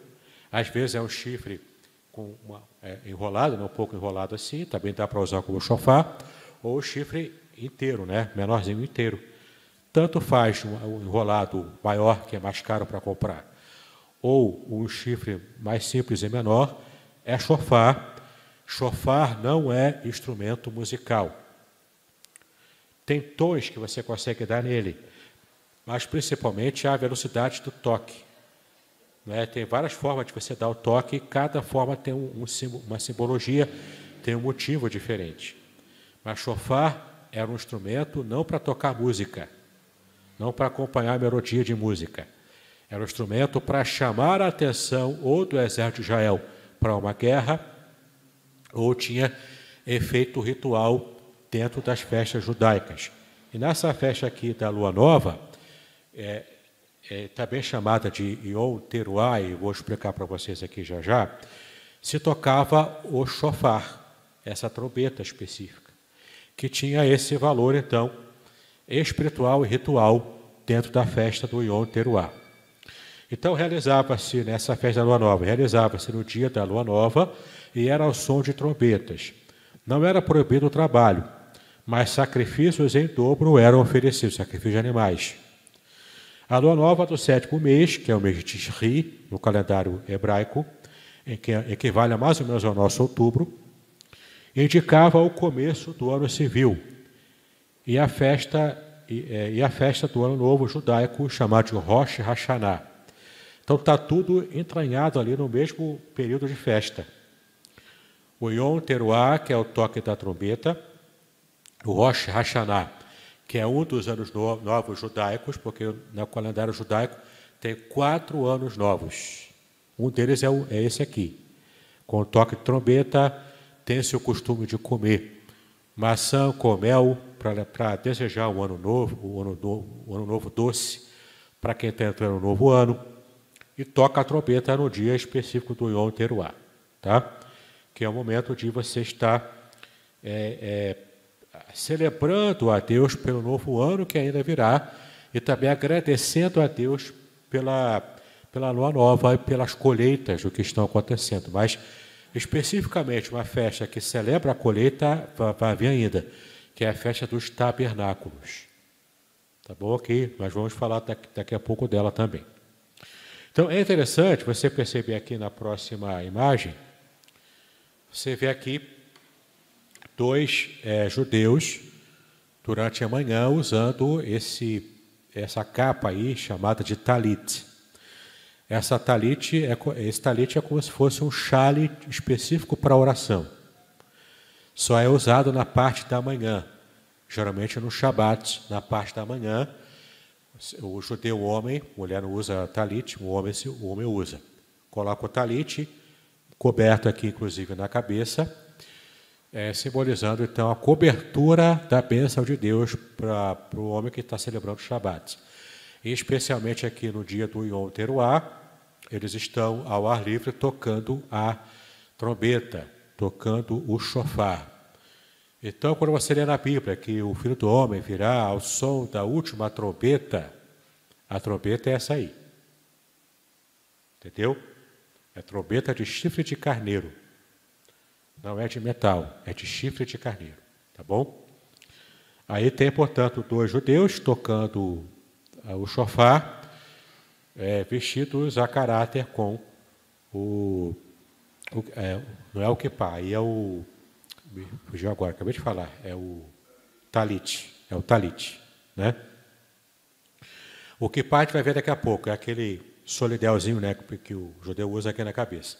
Speaker 1: Às vezes é um chifre com uma, é, enrolado, né, um pouco enrolado assim, também dá para usar como chofar, ou o chifre inteiro, né, menorzinho inteiro. Tanto faz um, enrolado maior, que é mais caro para comprar, ou um chifre mais simples e menor, é chofar. Chofar não é instrumento musical. Tem tons que você consegue dar nele, mas principalmente a velocidade do toque. Né? Tem várias formas de você dar o toque, cada forma tem um, um, uma simbologia, tem um motivo diferente. Mas chofar era um instrumento não para tocar música, não para acompanhar a melodia de música. Era um instrumento para chamar a atenção ou do exército de Israel para uma guerra, ou tinha efeito ritual dentro das festas judaicas. E nessa festa aqui da Lua Nova, é, é, também chamada de Yom Teruah, e vou explicar para vocês aqui já já, se tocava o chofar, essa trombeta específica, que tinha esse valor, então, espiritual e ritual dentro da festa do Yom Teruah. Então, realizava-se nessa festa da Lua Nova, realizava-se no dia da Lua Nova e era ao som de trombetas. Não era proibido o trabalho, mas sacrifícios em dobro eram oferecidos, sacrifícios de animais. A lua nova do sétimo mês, que é o mês de Tishri, no calendário hebraico, que equivale a mais ou menos ao nosso outubro, indicava o começo do ano civil e a festa, e, é, e a festa do ano novo judaico, chamado de Rosh Hashanah. Então está tudo entranhado ali no mesmo período de festa. O Yom Teruah, que é o toque da trombeta, o Rosh Hashanah, que é um dos anos novos judaicos, porque no calendário judaico tem quatro anos novos. Um deles é, o, é esse aqui. Com o toque de trombeta, tem-se o costume de comer maçã com mel para desejar um ano novo, um ano um ano novo doce para quem está entrando no novo ano. E toca a trombeta no dia específico do Yom Teruah, tá? que é o momento de você estar é, é, celebrando a Deus pelo novo ano que ainda virá e também agradecendo a Deus pela, pela lua nova e pelas colheitas do que estão acontecendo. Mas, especificamente, uma festa que celebra a colheita vai vir ainda, que é a festa dos tabernáculos. Tá bom? Ok? Nós vamos falar daqui, daqui a pouco dela também. Então, é interessante você perceber aqui na próxima imagem, você vê aqui dois é, judeus durante a manhã usando esse, essa capa aí chamada de talit. Essa talit é, esse talit é como se fosse um chale específico para oração. Só é usado na parte da manhã, geralmente no Shabat, na parte da manhã. O judeu homem, mulher não usa talit, o homem, o homem usa. Coloca o talit, coberto aqui inclusive na cabeça, é, simbolizando então a cobertura da bênção de Deus para o homem que está celebrando o Shabat. E especialmente aqui no dia do Yom Teruah, eles estão ao ar livre tocando a trombeta, tocando o shofar. Então, quando você lê na Bíblia que o Filho do Homem virá ao som da última trombeta, a trombeta é essa aí. Entendeu? É trombeta de chifre de carneiro. Não é de metal, é de chifre de carneiro. Tá bom? Aí tem, portanto, dois judeus tocando ah, o chofar, é, vestidos a caráter com o. o é, não é o kipá, aí é o. Fugiu agora, acabei de falar, é o talit. É o talit. Né? O a gente vai ver daqui a pouco, é aquele solidelzinho né, que o judeu usa aqui na cabeça.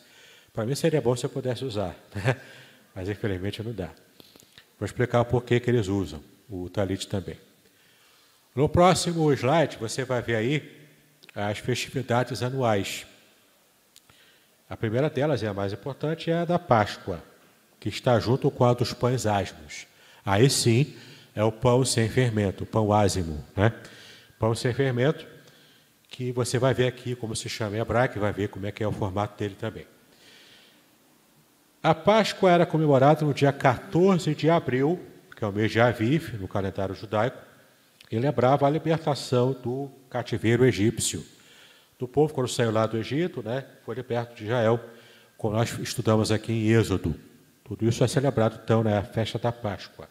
Speaker 1: Para mim seria bom se eu pudesse usar, né? mas infelizmente não dá. Vou explicar por que, que eles usam o talit também. No próximo slide, você vai ver aí as festividades anuais. A primeira delas, e a mais importante, é a da Páscoa, que está junto com a dos pães asmos. Aí sim é o pão sem fermento, o pão ázimo. Né? Pão sem fermento, que você vai ver aqui como se chama em hebraico, vai ver como é que é o formato dele também. A Páscoa era comemorada no dia 14 de abril, que é o mês de Aviv, no calendário judaico, e lembrava a libertação do cativeiro egípcio. Do povo, quando saiu lá do Egito, né, foi liberto de Israel, como nós estudamos aqui em Êxodo. Tudo isso é celebrado, então, na festa da Páscoa.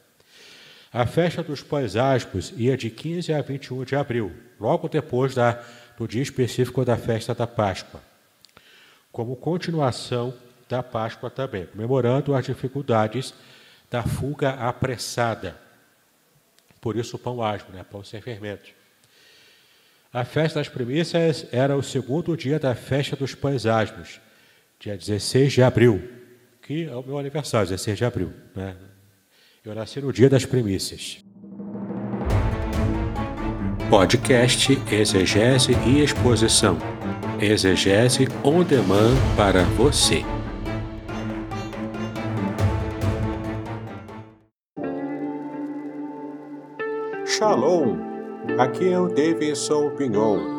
Speaker 1: A festa dos pães áspos ia de 15 a 21 de abril, logo depois da, do dia específico da festa da Páscoa. Como continuação da Páscoa também, comemorando as dificuldades da fuga apressada. Por isso o pão asmo, né? pão sem fermento. A festa das primícias era o segundo dia da festa dos pães asmos, dia 16 de abril, que é o meu aniversário, 16 de abril. Né? Eu nasci no dia das primícias. Podcast Exegese e Exposição. Exegese on demand para você. Shalom! Aqui é o Davidson Pignon.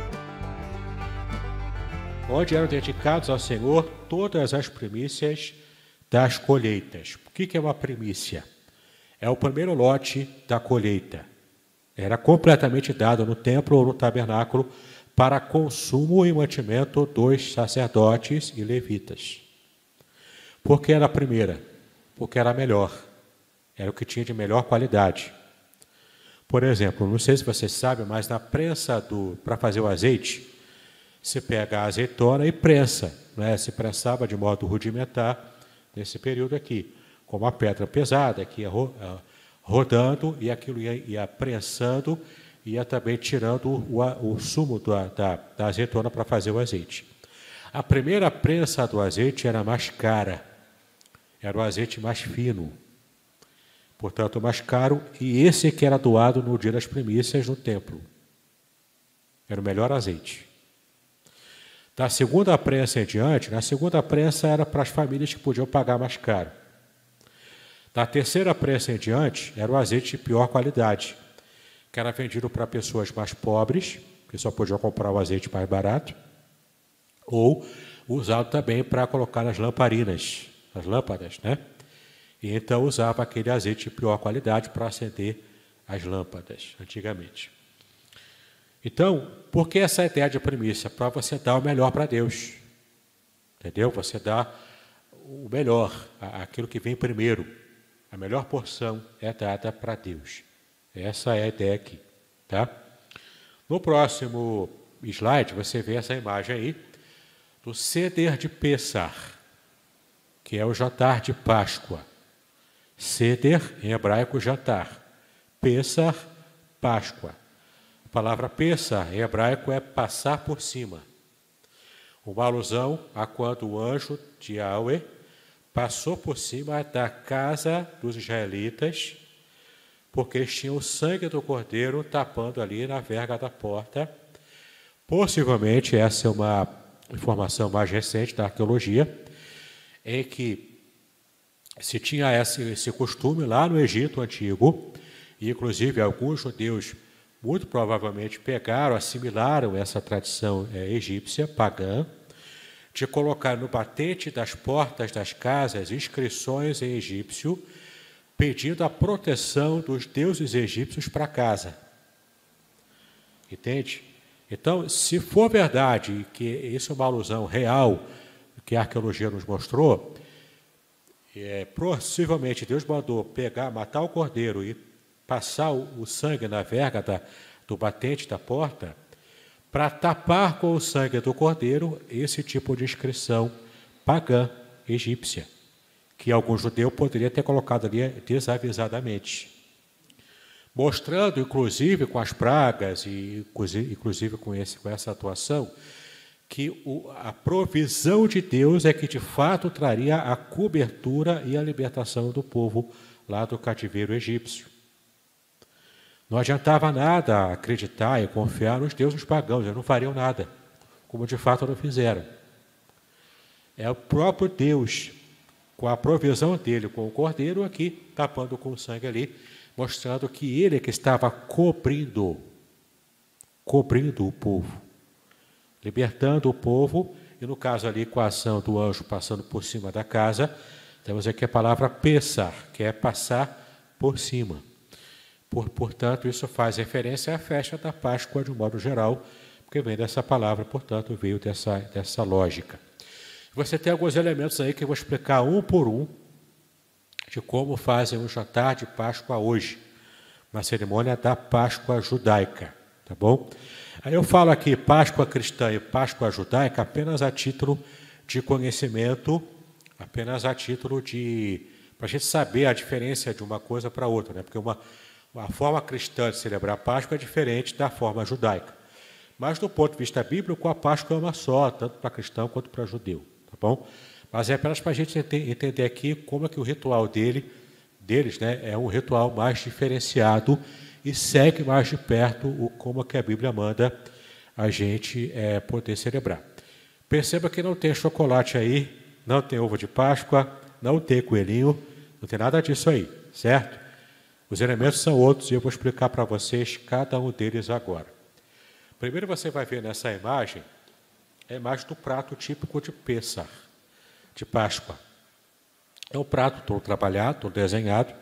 Speaker 1: onde eram dedicados ao Senhor todas as primícias das colheitas. O que é uma primícia? É o primeiro lote da colheita. Era completamente dado no templo ou no tabernáculo para consumo e mantimento dos sacerdotes e levitas. Por que era a primeira? Porque era a melhor. Era o que tinha de melhor qualidade. Por exemplo, não sei se vocês sabem, mas na prensa para fazer o azeite, se pega a azeitona e prensa, né? se prensava de modo rudimentar nesse período aqui, com uma pedra pesada que ia rodando e aquilo ia, ia prensando, ia também tirando o, o sumo da, da, da azeitona para fazer o azeite. A primeira prensa do azeite era mais cara, era o azeite mais fino, portanto mais caro, e esse que era doado no dia das primícias no templo. Era o melhor azeite. Da segunda prensa em diante, na segunda prensa era para as famílias que podiam pagar mais caro. Da terceira prensa em diante, era o azeite de pior qualidade, que era vendido para pessoas mais pobres, que só podiam comprar o azeite mais barato, ou usado também para colocar nas lamparinas, as lâmpadas, né? E então usava aquele azeite de pior qualidade para acender as lâmpadas, antigamente. Então, por que essa ideia de primícia? Para você dar o melhor para Deus. Entendeu? Você dá o melhor, aquilo que vem primeiro. A melhor porção é dada para Deus. Essa é a ideia aqui. Tá? No próximo slide, você vê essa imagem aí do ceder de Pessar, que é o jantar de Páscoa. Ceder, em hebraico, jantar. Pessar, Páscoa. A palavra pesa em hebraico é passar por cima. Uma alusão a quando o anjo de Yahweh passou por cima da casa dos israelitas, porque eles tinham o sangue do cordeiro tapando ali na verga da porta. Possivelmente, essa é uma informação mais recente da arqueologia, em que se tinha esse, esse costume lá no Egito antigo, e inclusive alguns judeus muito provavelmente pegaram, assimilaram essa tradição é, egípcia, pagã, de colocar no batente das portas das casas inscrições em egípcio, pedindo a proteção dos deuses egípcios para casa. Entende? Então, se for verdade que isso é uma alusão real que a arqueologia nos mostrou, é, possivelmente Deus mandou pegar, matar o cordeiro e passar o, sangue na verga da, do batente da porta, para tapar com o sangue do cordeiro esse tipo de inscrição pagã egípcia, que algum judeu poderia ter colocado ali desavisadamente. Mostrando, inclusive, com as pragas e inclusive com, esse, com essa atuação, que o, a provisão de Deus é que de fato traria a cobertura e a libertação do povo lá do cativeiro egípcio. Não adiantava nada acreditar e confiar nos deuses pagãos, eles não fariam nada, como de fato não fizeram. É o próprio Deus, com a provisão dele, com o cordeiro aqui, tapando com o sangue ali, mostrando que ele é que estava cobrindo, cobrindo o povo, libertando o povo, e no caso ali com a ação do anjo passando por cima da casa, temos aqui a palavra pensar, que é passar por cima. Por, portanto, isso faz referência à festa da Páscoa de um modo geral, porque vem dessa palavra, portanto, veio dessa, dessa lógica. Você tem alguns elementos aí que eu vou explicar um por um de como fazem o jantar de Páscoa hoje, uma cerimônia da Páscoa judaica, tá bom? Aí eu falo aqui Páscoa cristã e Páscoa judaica apenas a título de conhecimento, apenas a título de para a gente saber a diferença de uma coisa para outra, né? Porque uma a forma cristã de celebrar a Páscoa é diferente da forma judaica. Mas, do ponto de vista bíblico, a Páscoa é uma só, tanto para cristão quanto para judeu. Tá bom? Mas é apenas para a gente entender aqui como é que o ritual dele, deles né, é um ritual mais diferenciado e segue mais de perto o, como é que a Bíblia manda a gente é, poder celebrar. Perceba que não tem chocolate aí, não tem ovo de Páscoa, não tem coelhinho, não tem nada disso aí, certo? Os elementos são outros e eu vou explicar para vocês cada um deles agora. Primeiro você vai ver nessa imagem a imagem do prato típico de Pêssar, de Páscoa. É um prato todo trabalhado, todo desenhado.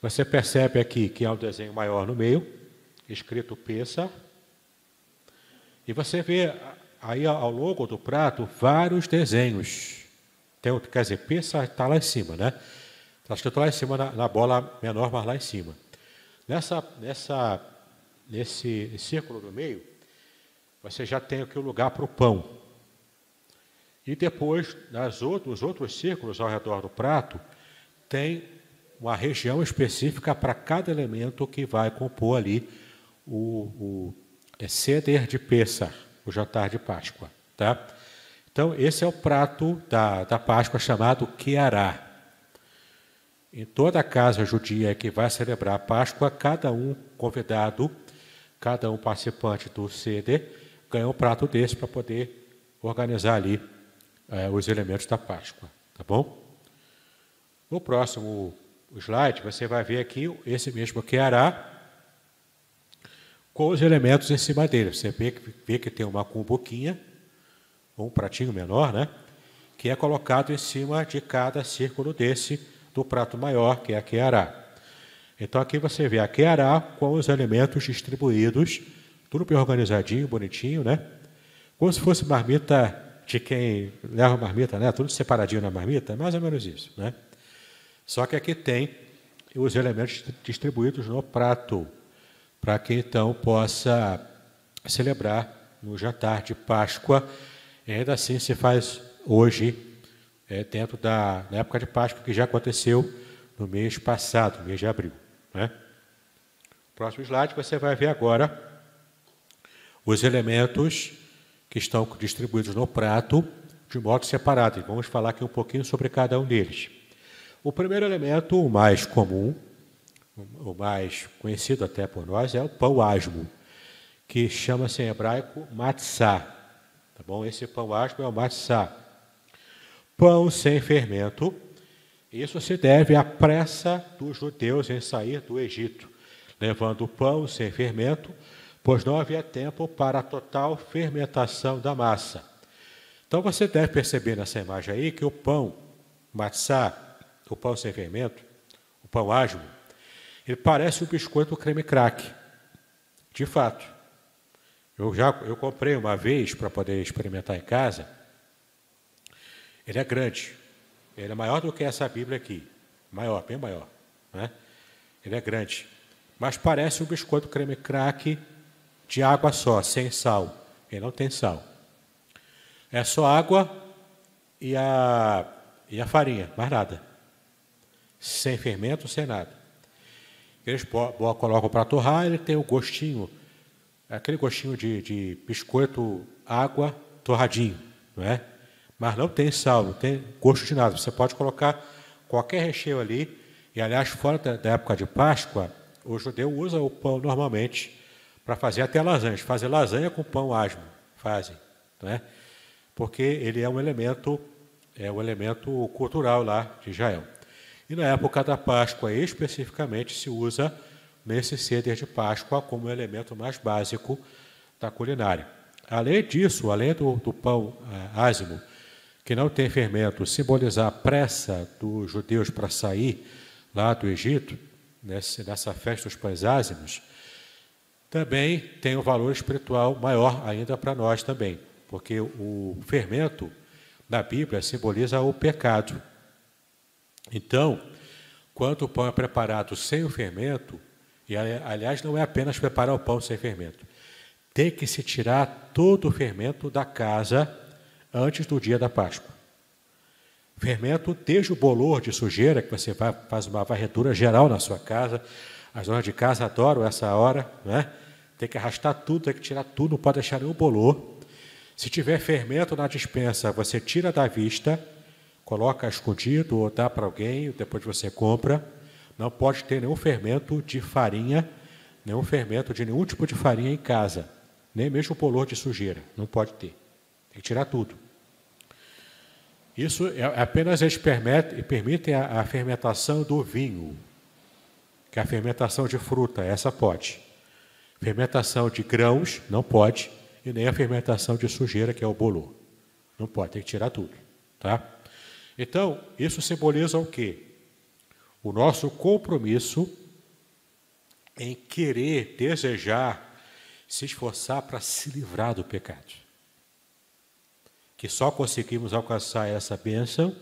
Speaker 1: Você percebe aqui que há um desenho maior no meio, escrito Pêssar. E você vê aí ao longo do prato vários desenhos. Tem, quer dizer, Pêssar está lá em cima, né? Está escrito lá em cima, na, na, bola menor, mas lá em cima. Nessa, nessa, nesse círculo do meio, você já tem aqui o lugar para o pão. E depois, nas outros, nos outros círculos ao redor do prato, tem uma região específica para cada elemento que vai compor ali o, o é ceder de Pêssar, o jantar de Páscoa. Tá? Então, esse é o prato da, da Páscoa chamado Queará. Em toda casa judia que vai celebrar a Páscoa, cada um convidado, cada um participante do CEDER, ganha um prato desse para poder organizar ali é, os elementos da Páscoa. Tá bom? No próximo slide, você vai ver aqui esse mesmo queará com os elementos em cima dele. Você vê vê que tem uma cumbuquinha, um pratinho menor, né? Que é colocado em cima de cada círculo desse do prato maior, que é a queará. Então aqui você vê a queará com os elementos distribuídos, tudo bem organizadinho, bonitinho, né? Como se fosse marmita de quem leva marmita, né? Tudo separadinho na marmita, mais ou menos isso, né? Só que aqui tem os elementos distribuídos no prato, para que então possa celebrar no jantar de Páscoa. E ainda assim se faz hoje é, dentro da época de Páscoa, que já aconteceu no mês passado, no mês de abril. Né? Próximo slide, você vai ver agora os elementos que estão distribuídos no prato de modo separado. E vamos falar aqui um pouquinho sobre cada um deles. O primeiro elemento, o mais comum, o mais conhecido até por nós, é o pão asmo, que chama-se em hebraico matzá. Tá bom? Esse pão asmo é o matzá pão sem fermento. Isso se deve à pressa dos judeus em sair do Egito. levando pão sem fermento, pois não havia tempo para a total fermentação da massa. Então você deve perceber nessa imagem aí que o pão matzá, o pão sem fermento, o pão asmo, ele parece o biscoito creme crack. De fato. Eu já eu comprei uma vez para poder experimentar em casa. Ele é grande. Ele é maior do que essa Bíblia aqui. Maior, bem maior. Né? Ele é grande. Mas parece um biscoito creme crack de água só, sem sal. Ele não tem sal. É só água e a, e a farinha, mais nada. Sem fermento, sem nada. Eles colocam para torrar, ele tem o gostinho, aquele gostinho de, de biscoito, água, torradinho, não é? Mas não tem sal, não tem gosto de nada. Você pode colocar qualquer recheio ali. E, aliás, fora da, da época de Páscoa, o judeu usa o pão normalmente para fazer até lasanhas. Fazer lasanha com pão asmo, fazem, não é? Porque ele é um elemento, é um elemento cultural lá de Israel. E na época da Páscoa, especificamente, se usa nesse ceder de Páscoa como elemento mais básico da culinária. Além disso, além do, do pão é, ázimo, que não tem fermento, simbolizar a pressa dos judeus para sair lá do Egito, nessa festa dos pães ázimos, também tem um valor espiritual maior ainda para nós também, porque o fermento na Bíblia simboliza o pecado. Então, quando o pão é preparado sem o fermento, e aliás não é apenas preparar o pão sem fermento, tem que se tirar todo o fermento da casa antes do dia da Páscoa. Fermento desde o bolor de sujeira, que você faz uma varredura geral na sua casa. As donas de casa adoram essa hora, né? Tem que arrastar tudo, tem que tirar tudo, não pode deixar nenhum bolor. Se tiver fermento na dispensa, você tira da vista, coloca escondido ou dá para alguém, depois você compra. Não pode ter nenhum fermento de farinha, nenhum fermento de nenhum tipo de farinha em casa, nem mesmo bolor de sujeira, não pode ter. Tem que tirar tudo. Isso é, apenas eles permitem, permitem a, a, fermentação do vinho, que é a fermentação de fruta, essa pode. Fermentação de grãos, não pode, e nem a fermentação de sujeira, que é o bolor. Não pode, tem que tirar tudo. Tá? Então, isso simboliza o quê? O nosso compromisso em querer, desejar, se esforçar para se livrar do pecado que só conseguimos alcançar essa bênção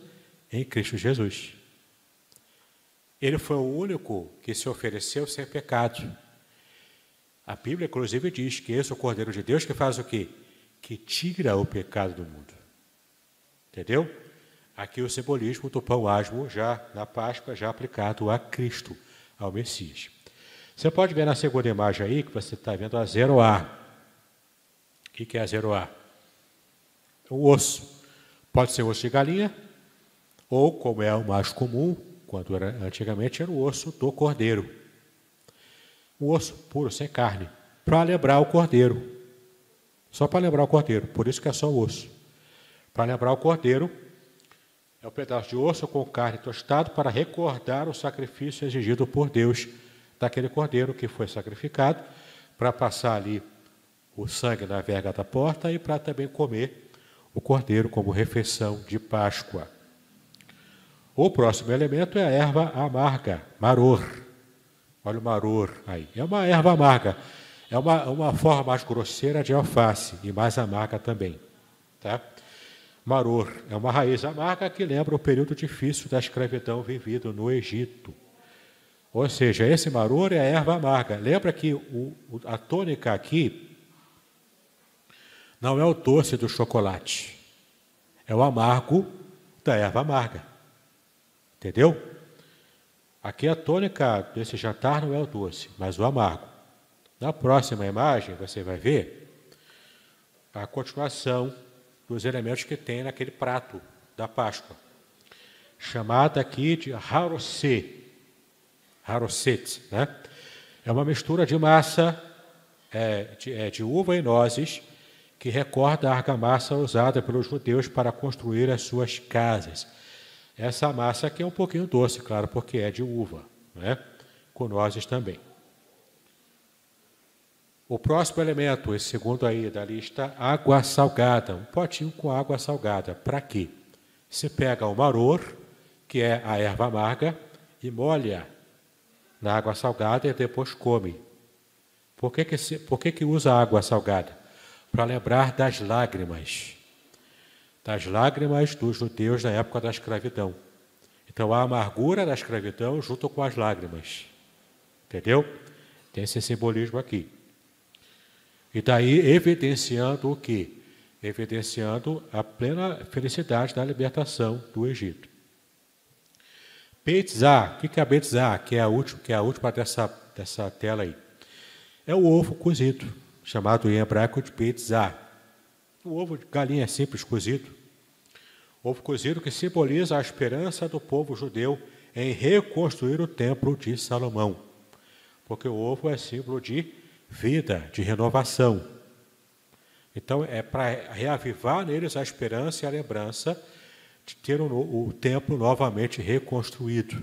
Speaker 1: em Cristo Jesus. Ele foi o único que se ofereceu sem pecado. A Bíblia, inclusive, diz que esse é o Cordeiro de Deus que faz o quê? Que tira o pecado do mundo. Entendeu? Aqui o simbolismo do pão asmo, já na Páscoa, já aplicado a Cristo, ao Messias. Você pode ver na segunda imagem aí, que você está vendo a zero A. O que é a zero A? O osso. Pode ser osso de galinha, ou, como é o mais comum, quando era antigamente, era o osso do cordeiro. O osso puro, sem carne, para lembrar o cordeiro. Só para lembrar o cordeiro, por isso que é só osso. Para lembrar o cordeiro, é um pedaço de osso com carne tostado para recordar o sacrifício exigido por Deus daquele cordeiro que foi sacrificado, para passar ali o sangue na verga da porta e para também comer o cordeiro como refeição de Páscoa. O próximo elemento é a erva amarga, maror. Olha o maror aí. É uma erva amarga. É uma, uma forma mais grosseira de alface e mais amarga também. Tá? Maror é uma raiz amarga que lembra o período difícil da escravidão vivido no Egito. Ou seja, esse maror é a erva amarga. Lembra que o, a tônica aqui não é o doce do chocolate, é o amargo da erva amarga. Entendeu? Aqui a tônica desse jantar não é o doce, mas o amargo. Na próxima imagem você vai ver a continuação dos elementos que tem naquele prato da Páscoa, chamada aqui de harosé, haroset, né? É uma mistura de massa é, de, é, de uva e nozes que recorda a argamassa usada pelos judeus para construir as suas casas. Essa massa aqui é um pouquinho doce, claro, porque é de uva, né? com nozes também. O próximo elemento, esse segundo aí da lista, água salgada. Um potinho com água salgada. Para quê? Se pega o maror, que é a erva amarga, e molha na água salgada e depois come. Por que, que, se, por que, que usa água salgada? Para lembrar das lágrimas. Das lágrimas dos judeus na época da escravidão. Então a amargura da escravidão junto com as lágrimas. Entendeu? Tem esse simbolismo aqui. E daí evidenciando o quê? Evidenciando a plena felicidade da libertação do Egito. Betzá, o que é a Betzá, que é a última, que é a última dessa, dessa tela aí? É o ovo cozido, chamado em hebraico de Betzá. O ovo de galinha simples cozido. Ovo cozido que simboliza a esperança do povo judeu em reconstruir o templo de Salomão. Porque o ovo é símbolo de vida, de renovação. Então, é para reavivar neles a esperança e a lembrança de ter o, o templo novamente reconstruído.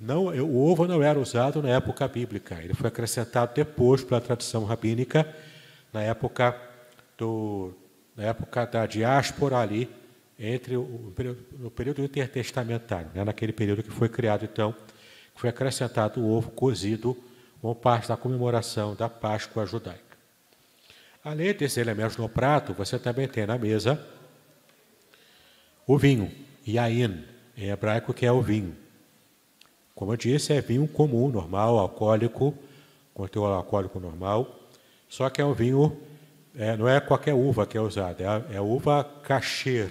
Speaker 1: Não, o ovo não era usado na época bíblica, ele foi acrescentado depois pela tradição rabínica, na época, do, na época da diáspora ali, entre o, no período intertestamentário, né, naquele período que foi criado, então, foi acrescentado o ovo cozido como parte da comemoração da Páscoa judaica. Além desses elementos no prato, você também tem na mesa o vinho, yain, em hebraico que é o vinho. Como eu disse, é vinho comum, normal, alcoólico, com teor alcoólico normal, só que é um vinho, é, não é qualquer uva que é usada, é, é uva kasher.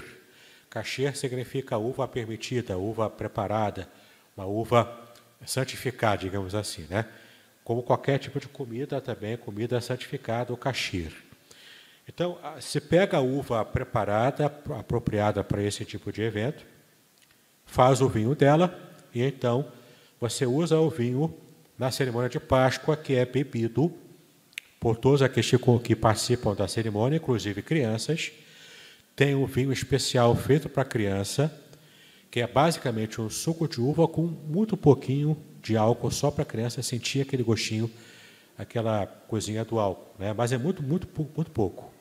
Speaker 1: Kasher significa uva permitida, uva preparada, uma uva santificada, digamos assim, né? Como qualquer tipo de comida, também comida santificada, o kasher. Então, se pega a uva preparada, apropriada para esse tipo de evento, faz o vinho dela e então você usa o vinho na cerimônia de Páscoa, que é bebido por todos aqueles que participam da cerimônia, inclusive crianças. Tem um vinho especial feito para criança, que é basicamente um suco de uva com muito pouquinho de álcool, só para a criança sentir aquele gostinho, aquela coisinha do álcool. Né? Mas é muito, muito, muito pouco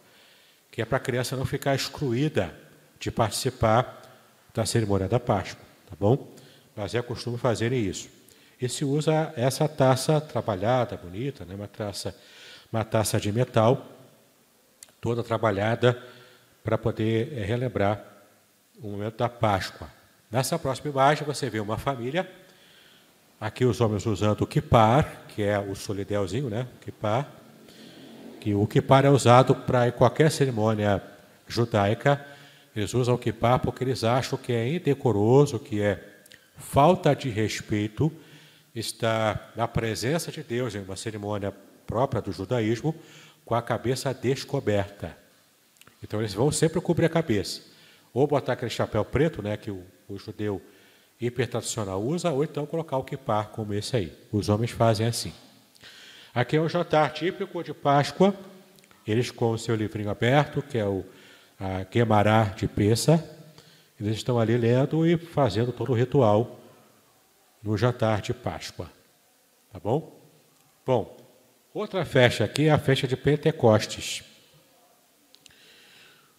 Speaker 1: que é para a criança não ficar excluída de participar da cerimônia da Páscoa, tá bom? Mas é costume fazerem isso. E se usa essa taça trabalhada, bonita, né? uma, taça, uma taça de metal, toda trabalhada, para poder é, relembrar o momento da Páscoa. Nessa próxima imagem você vê uma família, aqui os homens usando o kipar, que é o solidelzinho, né? O kipar, que o kippah é usado para qualquer cerimônia judaica. Eles usam o kippah porque eles acham que é indecoroso, que é falta de respeito estar na presença de Deus em uma cerimônia própria do judaísmo com a cabeça descoberta. Então eles vão sempre cobrir a cabeça. Ou botar aquele chapéu preto, né, que o, o judeu hipertradicional usa, ou então colocar o kippah como esse aí. Os homens fazem assim. Aqui é o jantar típico de Páscoa, eles com o seu livrinho aberto, que é o a Gemará de Peça, eles estão ali lendo e fazendo todo o ritual no jantar de Páscoa. Tá bom? Bom, outra festa aqui é a festa de Pentecostes.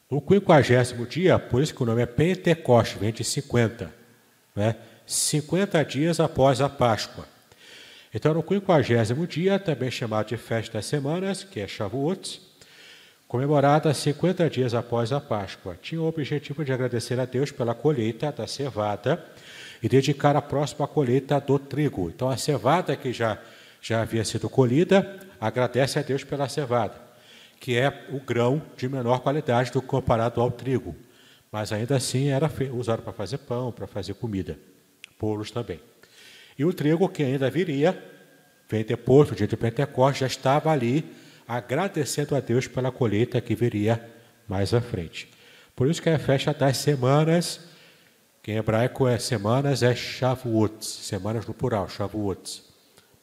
Speaker 1: No quinquagésimo dia, por isso que o nome é Pentecoste, vem de 50, né? 50 dias após a Páscoa. Então, no quinquagésimo dia, também chamado de Festa das Semanas, que é Shavuot, comemorada 50 dias após a Páscoa, tinha o objetivo de agradecer a Deus pela colheita da cevada e dedicar a próxima colheita do trigo. Então, a cevada que já, já havia sido colhida, agradece a Deus pela cevada, que é o grão de menor qualidade do comparado ao trigo, mas ainda assim era usado para fazer pão, para fazer comida, bolos também. E o trigo que ainda viria, vem depois do dia de Pentecostes, já estava ali agradecendo a Deus pela colheita que viria mais à frente. Por isso que é a festa das semanas, que em hebraico é semanas, é Shavuot, semanas no plural, Shavuot.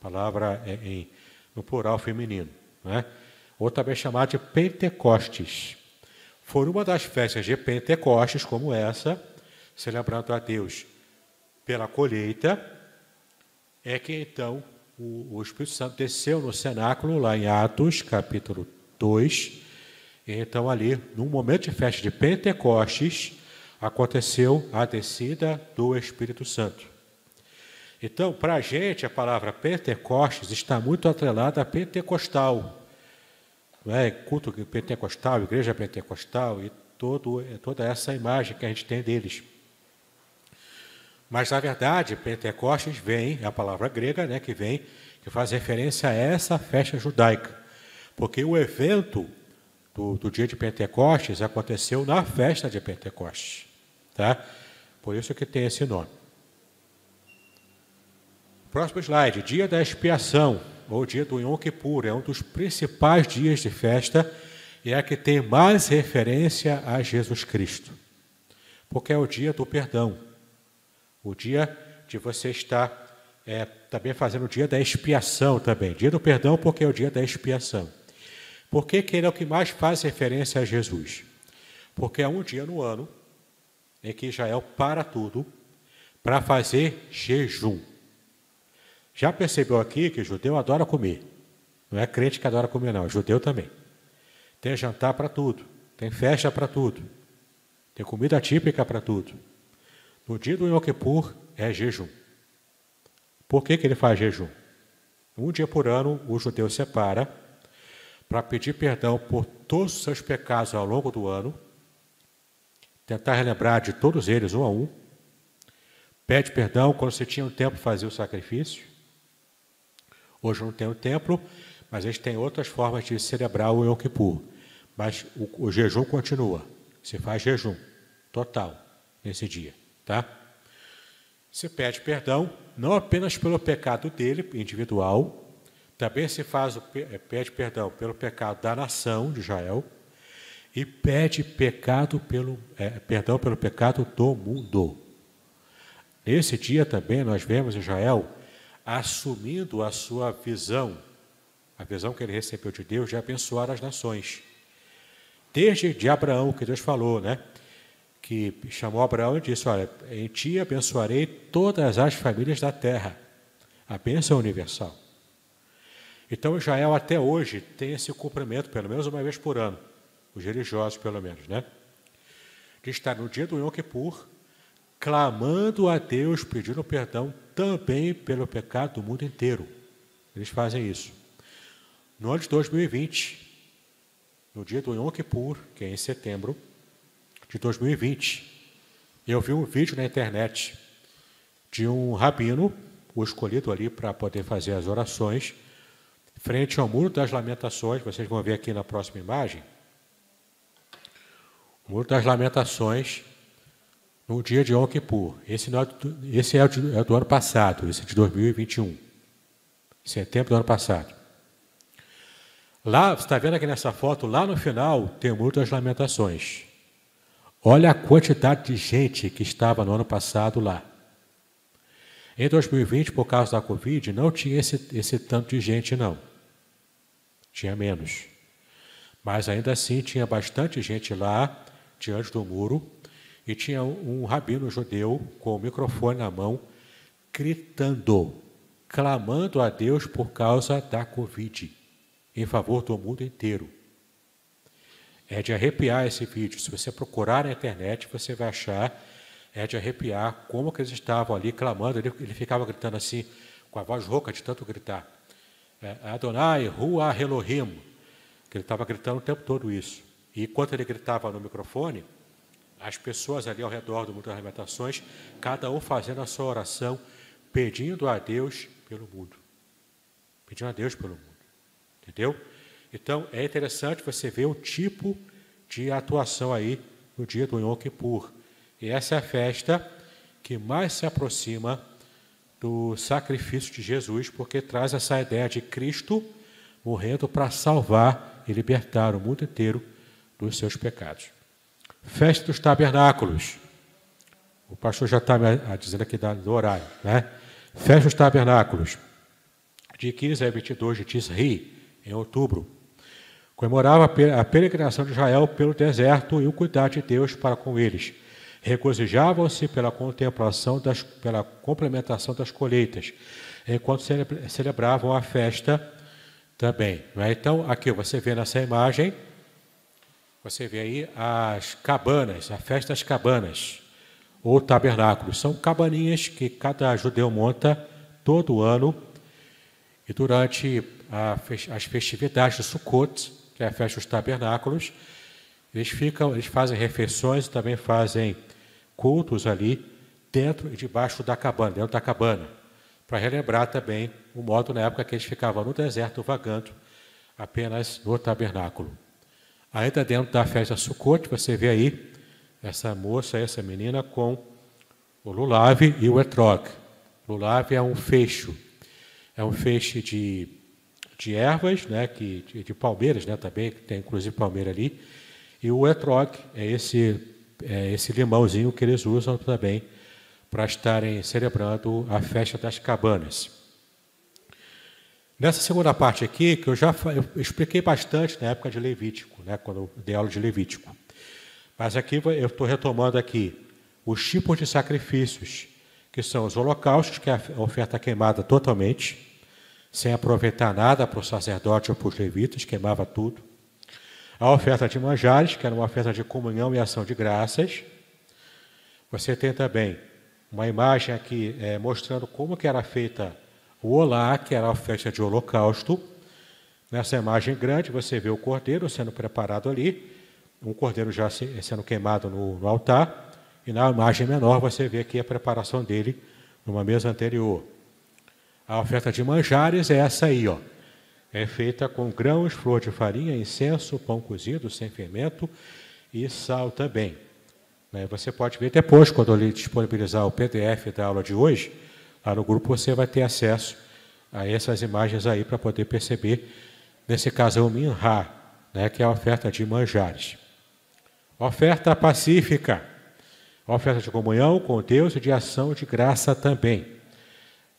Speaker 1: Palavra é em, no plural feminino. Né? Ou também chamada de Pentecostes. Foi uma das festas de Pentecostes, como essa, celebrando a Deus pela colheita, é que então o, o Espírito Santo desceu no cenáculo, lá em Atos, capítulo 2. Então, ali, num momento de festa de Pentecostes, aconteceu a descida do Espírito Santo. Então, para a gente, a palavra Pentecostes está muito atrelada a pentecostal. Não é? Culto pentecostal, igreja pentecostal e todo, toda essa imagem que a gente tem deles. Mas, na verdade, Pentecostes vem, é a palavra grega né, que vem, que faz referência a essa festa judaica. Porque o evento do, do dia de Pentecostes aconteceu na festa de Pentecostes. Tá? Por isso que tem esse nome. Próximo slide, dia da expiação, ou dia do Yom Kippur, é um dos principais dias de festa e é que tem mais referência a Jesus Cristo. Porque é o dia do perdão. O dia de você estar é, também fazendo o dia da expiação também. Dia do perdão porque é o dia da expiação. Por que, ele é o que mais faz referência a Jesus? Porque é um dia no ano em que Israel para tudo para fazer jejum. Já percebeu aqui que judeu adora comer. Não é crente que adora comer, não, judeu também. Tem jantar para tudo, tem festa para tudo, tem comida típica para tudo. No dia do Yom Kippur é jejum. Por que, que ele faz jejum? Um dia por ano o judeu separa para pedir perdão por todos os seus pecados ao longo do ano, tentar relembrar de todos eles um a um, pede perdão quando você tinha um tempo fazer o sacrifício. Hoje não tem o templo, mas eles têm outras formas de celebrar o Yom Kippur. Mas o, o jejum continua. Você faz jejum total nesse dia. Tá? Se pede perdão, não apenas pelo pecado dele, individual, também se faz eh, pede perdão pelo pecado da nação de Israel e pede pecado pelo, é, perdão pelo pecado do mundo. Nesse dia também nós vemos Israel assumindo a sua visão, a visão que ele recebeu de Deus de abençoar as nações. Desde de Abraão, que Deus falou, né? Que chamou Abraão e disse: Olha, em ti abençoarei todas as famílias da terra. A bênção universal. Então Israel até hoje tem esse cumprimento, pelo menos uma vez por ano, os religiosos pelo menos, né? De estar no dia do Yom Kippur, clamando a Deus, pedindo perdão também pelo pecado do mundo inteiro. Eles fazem isso. No ano de 2020, no dia do Yom Kippur, que é em setembro, de 2020. Eu vi um vídeo na internet de um rabino, o escolhido ali para poder fazer as orações, frente ao Muro das Lamentações, vocês vão ver aqui na próxima imagem. O Muro das Lamentações, no dia de Yom Kippur. Esse, é, esse é, do, é do ano passado, esse é de 2021. Setembro do ano passado. Lá, você está vendo aqui nessa foto, lá no final tem o Muro das Lamentações. Olha a quantidade de gente que estava no ano passado lá. Em 2020, por causa da Covid, não tinha esse, esse tanto de gente, não. Tinha menos. Mas ainda assim tinha bastante gente lá, diante do muro, e tinha um, um rabino judeu com o microfone na mão, gritando, clamando a Deus por causa da Covid, em favor do mundo inteiro. É de arrepiar esse vídeo. Se você procurar na internet, você vai achar. É de arrepiar como que eles estavam ali clamando. Ele, ele ficava gritando assim, com a voz rouca de tanto gritar. É, Adonai, Rua Elohim. Que ele estava gritando o tempo todo isso. E enquanto ele gritava no microfone, as pessoas ali ao redor do mundo das lamentações, cada um fazendo a sua oração, pedindo a Deus pelo mundo. Pedindo a Deus pelo mundo. Entendeu? Então, é interessante você ver o tipo de atuação aí no dia do Yom Kippur. E essa é a festa que mais se aproxima do sacrifício de Jesus, porque traz essa ideia de Cristo morrendo para salvar e libertar o mundo inteiro dos seus pecados. Festa dos tabernáculos. O pastor já está dizendo aqui do horário, né? Festa dos tabernáculos. De 15 a 22 de Tisri, em outubro comemorava a peregrinação de Israel pelo deserto e o cuidado de Deus para com eles. regozijavam-se pela contemplação das, pela complementação das colheitas, enquanto celebravam a festa também. É? Então, aqui você vê nessa imagem, você vê aí as cabanas, a festa das cabanas, ou tabernáculos. São cabaninhas que cada judeu monta todo ano e durante a, as festividades de Sukkot, que é tabernáculos, eles ficam, eles fazem refeições também fazem cultos ali dentro e debaixo da cabana, dentro da cabana, para relembrar também o modo na época que eles ficavam no deserto vagando apenas no tabernáculo. Ainda dentro da festa Sukkot, você vê aí essa moça, essa menina com o lulave e o etrog. Lulave é um fecho, é um feixe de, de ervas, né, que, de, de palmeiras né, também, que tem inclusive palmeira ali, e o etrog é esse, é esse limãozinho que eles usam também para estarem celebrando a festa das cabanas. Nessa segunda parte aqui, que eu já eu expliquei bastante na época de Levítico, né, quando eu dei aula de Levítico. Mas aqui eu estou retomando aqui os tipos de sacrifícios, que são os holocaustos, que é a oferta queimada totalmente, sem aproveitar nada para o sacerdote ou para os levitas, queimava tudo. A oferta de manjares, que era uma oferta de comunhão e ação de graças. Você tem também uma imagem aqui é, mostrando como que era feita o olá, que era a oferta de holocausto. Nessa imagem grande, você vê o cordeiro sendo preparado ali, um cordeiro já sendo queimado no, no altar, e na imagem menor você vê aqui a preparação dele numa mesa anterior. A oferta de manjares é essa aí, ó. É feita com grãos, flor de farinha, incenso, pão cozido sem fermento e sal também. Né, você pode ver depois, quando eu disponibilizar o PDF da aula de hoje, lá no grupo você vai ter acesso a essas imagens aí para poder perceber. Nesse caso é o Minha, né, que é a oferta de manjares. Oferta pacífica. Oferta de comunhão com Deus e de ação de graça também.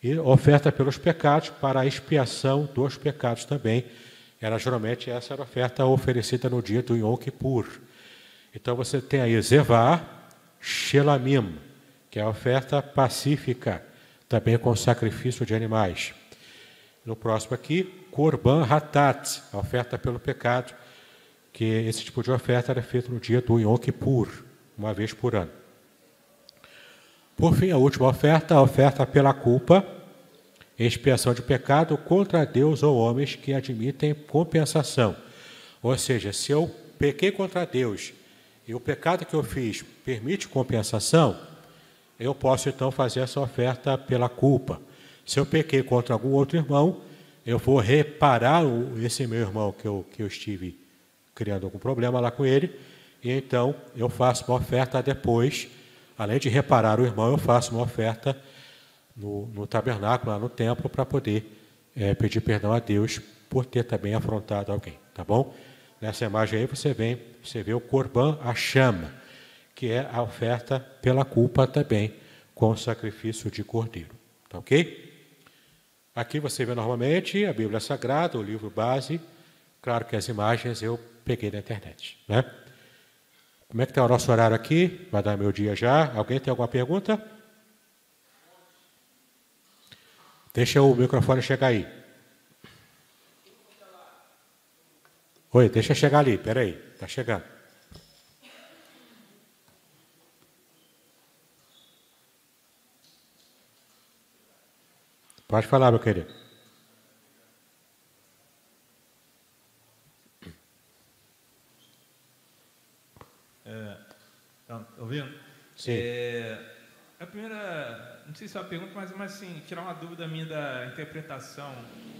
Speaker 1: E oferta pelos pecados para a expiação dos pecados também. Era geralmente essa era a oferta oferecida no dia do Yom Kippur. Então você tem aí Zevá, Shelamim, que é a oferta pacífica, também com sacrifício de animais. No próximo aqui, Korban Hatat, a oferta pelo pecado, que esse tipo de oferta era feito no dia do Yom Kippur, uma vez por ano. Por fim, a última oferta, a oferta pela culpa, expiação de pecado contra Deus ou homens que admitem compensação. Ou seja, se eu pequei contra Deus e o pecado que eu fiz permite compensação, eu posso então fazer essa oferta pela culpa. Se eu pequei contra algum outro irmão, eu vou reparar esse meu irmão que eu, que eu estive criando algum problema lá com ele, e então eu faço uma oferta depois, além de reparar o irmão, eu faço uma oferta no, no tabernáculo, lá no templo, para poder é, pedir perdão a Deus por ter também afrontado alguém, tá bom? Nessa imagem aí você vê, você vê o Corban a chama, que é a oferta pela culpa também, com o sacrifício de cordeiro, tá ok? Aqui você vê normalmente a Bíblia Sagrada, o livro base, claro que as imagens eu peguei da internet. Né? Como é que está o nosso horário aqui? Vai dar meu dia já. Alguém tem alguma pergunta? Deixa o microfone chegar aí. Oi, deixa chegar ali, peraí, está chegando. Pode falar, meu querido.
Speaker 2: Ouvindo?
Speaker 1: Sim.
Speaker 2: É, a primeira, não sei se é uma pergunta, mas, mas assim, tirar uma dúvida minha da interpretação.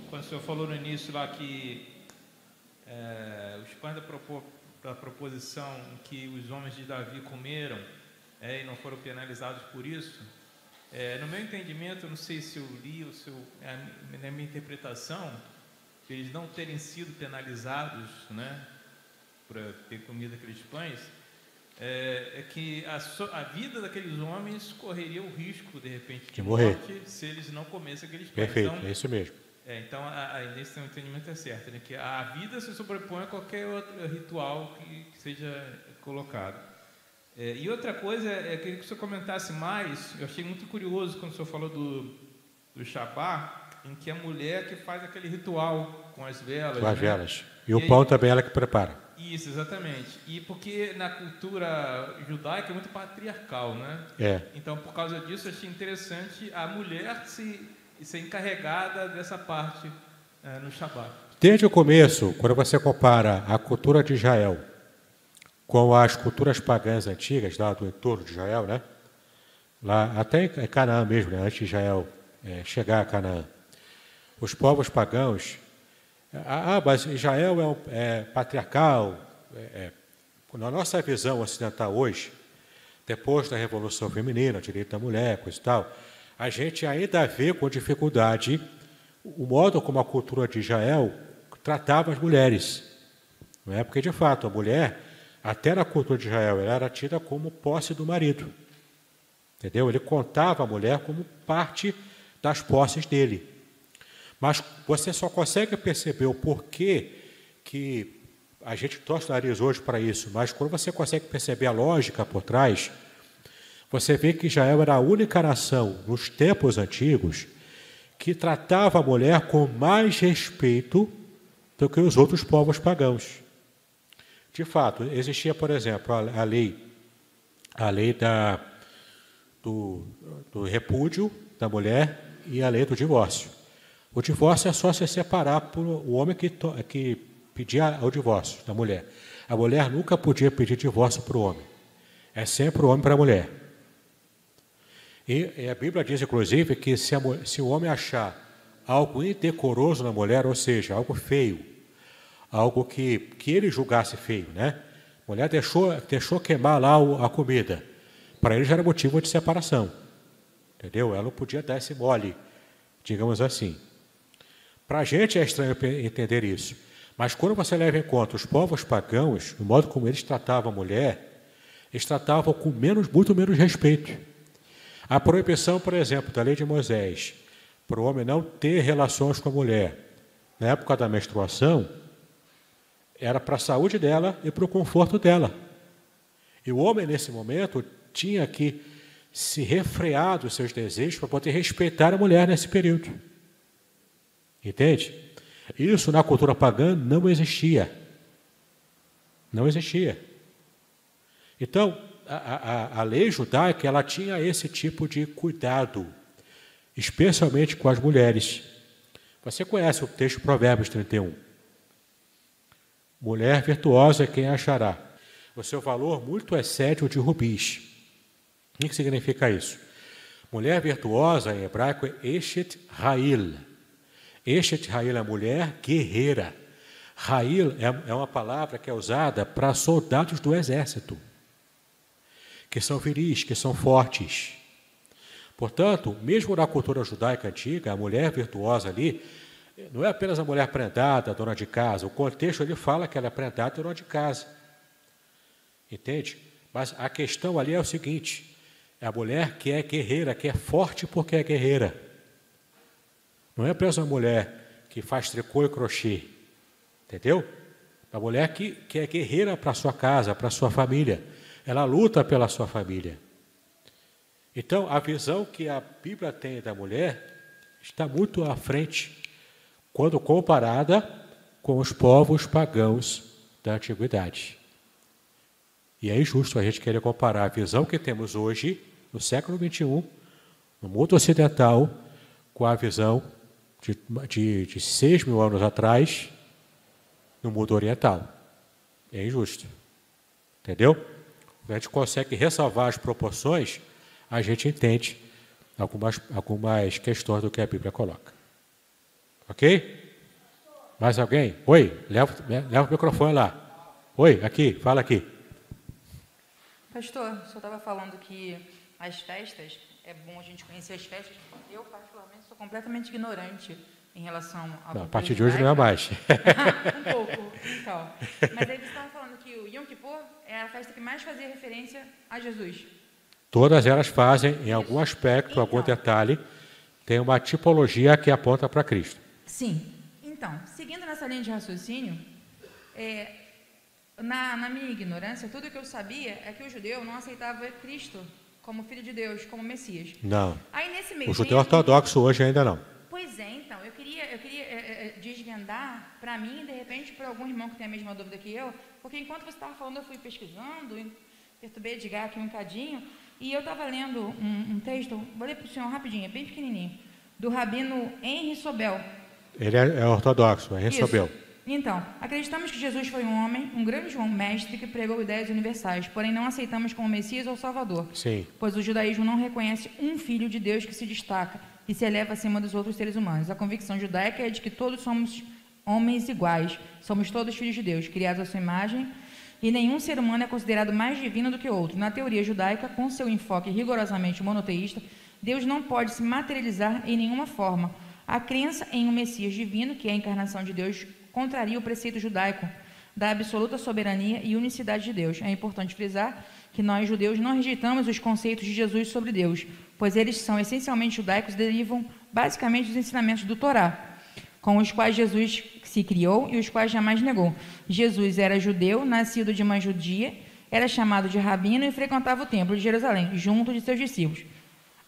Speaker 2: Quando o senhor falou no início lá que é, os pães da, da proposição que os homens de Davi comeram é, e não foram penalizados por isso, é, no meu entendimento, não sei se eu li ou se eu, é, na minha interpretação, eles não terem sido penalizados né, por ter comido aqueles pães, é, é que a, so, a, vida daqueles homens correria o risco, de repente, de,
Speaker 1: de morrer
Speaker 2: morte, se eles não comessem aqueles pães.
Speaker 1: Perfeito, então, é isso mesmo.
Speaker 2: É, então, aí nesse entendimento é certo, né, que a vida se sobrepõe a qualquer outro ritual que, que seja colocado. É, e outra coisa, é, queria que o senhor comentasse mais, eu achei muito curioso quando o senhor falou do, do Shabá, em que a mulher que faz aquele ritual com as velas.
Speaker 1: Com as
Speaker 2: né?
Speaker 1: velas. E,
Speaker 2: E
Speaker 1: o
Speaker 2: aí-
Speaker 1: pão também ela que prepara.
Speaker 2: Isso, exatamente. E porque na cultura judaica é muito patriarcal, né?
Speaker 1: É.
Speaker 2: Então, por causa disso, achei interessante a mulher se, ser encarregada dessa parte eh, no Shabat.
Speaker 1: Desde o começo, quando você compara a cultura de Israel com as culturas pagãs antigas, lá do entorno de Israel, né? Lá, até Canaã mesmo, né? antes de Israel eh, chegar a Canaã. Os povos pagãos. Ah, mas Israel é, é patriarcal. É, é, na nossa visão ocidental hoje, depois da Revolução Feminina, direito da mulher, coisa e tal, a gente ainda vê com dificuldade o modo como a cultura de Israel tratava as mulheres. Não é? Porque, de fato, a mulher, até na cultura de Israel, ela era tida como posse do marido. Entendeu? Ele contava a mulher como parte das posses dele. Mas você só consegue perceber o porquê que a gente torce o nariz hoje para isso, mas quando você consegue perceber a lógica por trás, você vê que Israel era a única nação nos tempos antigos que tratava a mulher com mais respeito do que os outros povos pagãos. De fato, existia, por exemplo, a, a lei, a lei da, do, do repúdio da mulher e a lei do divórcio. O divórcio é só se separar por o homem que, que pedia o divórcio da mulher. A mulher nunca podia pedir divórcio para o homem. É sempre o homem para a mulher. E, a Bíblia diz, inclusive, que se, a se o homem achar algo indecoroso na mulher, ou seja, algo feio, algo que, que ele julgasse feio, né? A mulher deixou, deixou queimar lá a comida. Para ele já era motivo de separação. Entendeu? Ela não podia dar esse mole, digamos assim. Para a gente é estranho entender isso. Mas quando você leva em conta os povos pagãos, o modo como eles tratavam a mulher, eles tratavam com menos, muito menos respeito. A proibição, por exemplo, da lei de Moisés, para o homem não ter relações com a mulher na época da menstruação, era para a saúde dela e para o conforto dela. E o homem, nesse momento, tinha que se refrear dos seus desejos para poder respeitar a mulher nesse período. Entende? Isso na cultura pagã não existia. Não existia. Então, a, a- a lei judaica ela tinha esse tipo de cuidado, especialmente com as mulheres. Você conhece o texto Provérbios 31. Mulher virtuosa é quem achará. O seu valor muito excede o de rubis. O que significa isso? Mulher virtuosa em hebraico é Eshet Ha'il. Eshet Ha'il é mulher guerreira. Ha'il é, é uma palavra que é usada para soldados do exército, que são viris, que são fortes. Portanto, mesmo na cultura judaica antiga, a mulher virtuosa ali não é apenas a mulher prendada, dona de casa. O contexto ele fala que ela é prendada e dona de casa. Entende? Mas a questão ali é o seguinte: é a mulher que é guerreira, que é forte porque é guerreira. Não é apenas uma mulher que faz tricô e crochê. Entendeu? É a mulher que, que é guerreira para sua casa, para sua família. Ela luta pela sua família. Então, a visão que a Bíblia tem da mulher está muito à frente quando comparada com os povos pagãos da antiguidade. E é injusto a gente querer comparar a visão que temos hoje, no século XXI, no mundo ocidental, com a visão de, de, de 6 mil anos atrás, no mundo oriental. É injusto. Entendeu? A gente consegue ressalvar as proporções, a gente entende algumas, algumas questões do que a Bíblia coloca. Ok? Mais alguém? Oi, leva, leva o microfone lá. Oi, aqui, fala aqui.
Speaker 3: Pastor, o senhor estava falando que as festas, é bom a gente conhecer as festas. Eu, particularmente, sou completamente ignorante em relação à
Speaker 1: Não, a partir de hoje não é mais.
Speaker 3: um pouco, então. Mas aí você estava falando que o Yom Kippur é a festa que mais fazia referência a Jesus.
Speaker 1: Todas elas fazem, em algum aspecto, algum
Speaker 3: Então.
Speaker 1: detalhe, tem uma tipologia que aponta para Cristo.
Speaker 3: Sim. Então, seguindo nessa linha de raciocínio, é, na, na minha ignorância, tudo que eu sabia é que o judeu não aceitava Cristo como filho de Deus, como Messias.
Speaker 1: Não.
Speaker 3: Aí nesse meio
Speaker 1: O judeu
Speaker 3: tempo-
Speaker 1: ortodoxo hoje ainda não.
Speaker 3: Pois é, então, eu queria, eu queria é, é, desvendar para mim, de repente para algum irmão que tem a mesma dúvida que eu, porque enquanto você estava falando, eu fui pesquisando, perturbei Edgar aqui um bocadinho, e eu estava lendo um, um texto, vou ler para o senhor rapidinho, é bem pequenininho, do rabino Henry Sobel.
Speaker 1: Ele é, é ortodoxo, é recebeu.
Speaker 3: Isso. Então, acreditamos que Jesus foi um homem, um grande João mestre que pregou ideias universais, porém não aceitamos como Messias ou Salvador,
Speaker 1: Sim.
Speaker 3: pois o judaísmo não reconhece um filho de Deus que se destaca e se eleva acima dos outros seres humanos. A convicção judaica é de que todos somos homens iguais, somos todos filhos de Deus, criados à sua imagem, e nenhum ser humano é considerado mais divino do que outro. Na teoria judaica, com seu enfoque rigorosamente monoteísta, Deus não pode se materializar em nenhuma forma. A crença em um Messias divino, que é a encarnação de Deus, contraria o preceito judaico da absoluta soberania e unicidade de Deus. É importante frisar que nós, judeus, não rejeitamos os conceitos de Jesus sobre Deus, pois eles são essencialmente judaicos e derivam basicamente dos ensinamentos do Torá, com os quais Jesus se criou e os quais jamais negou. Jesus era judeu, nascido de uma judia, era chamado de rabino e frequentava o templo de Jerusalém, junto de seus discípulos.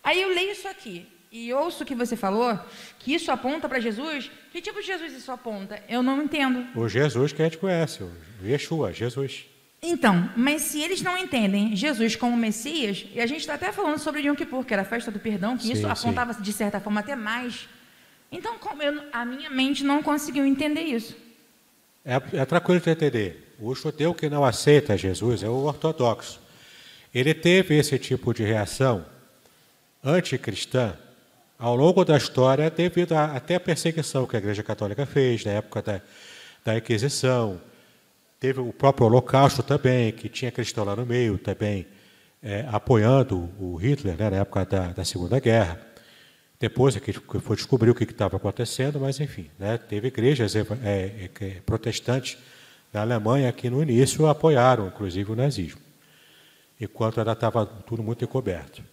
Speaker 3: Aí eu leio isso aqui e ouço o que você falou, que isso aponta para Jesus. Que tipo de Jesus isso aponta? Eu não entendo.
Speaker 1: O Jesus que a gente conhece, o Yeshua, Jesus.
Speaker 3: Então, mas se eles não entendem Jesus como Messias, e a gente está até falando sobre Yom Kippur, que era a festa do perdão, que
Speaker 1: Sim,
Speaker 3: isso
Speaker 1: sim.
Speaker 3: apontava de certa forma até mais. Então, como eu- a minha mente não conseguiu entender isso.
Speaker 1: É, é tranquilo de entender. O judeu que não aceita Jesus é o ortodoxo. Ele teve esse tipo de reação anticristã ao longo da história devido a, até a perseguição que a Igreja Católica fez na época da, da Inquisição. Teve o próprio Holocausto também, que tinha cristão lá no meio também, é, apoiando o Hitler né, na época da, da Segunda Guerra. Depois é que foi descobrir o que estava acontecendo, mas enfim, né, teve igrejas é, é, protestantes na Alemanha que no início apoiaram, inclusive, o nazismo, enquanto ainda estava tudo muito encoberto.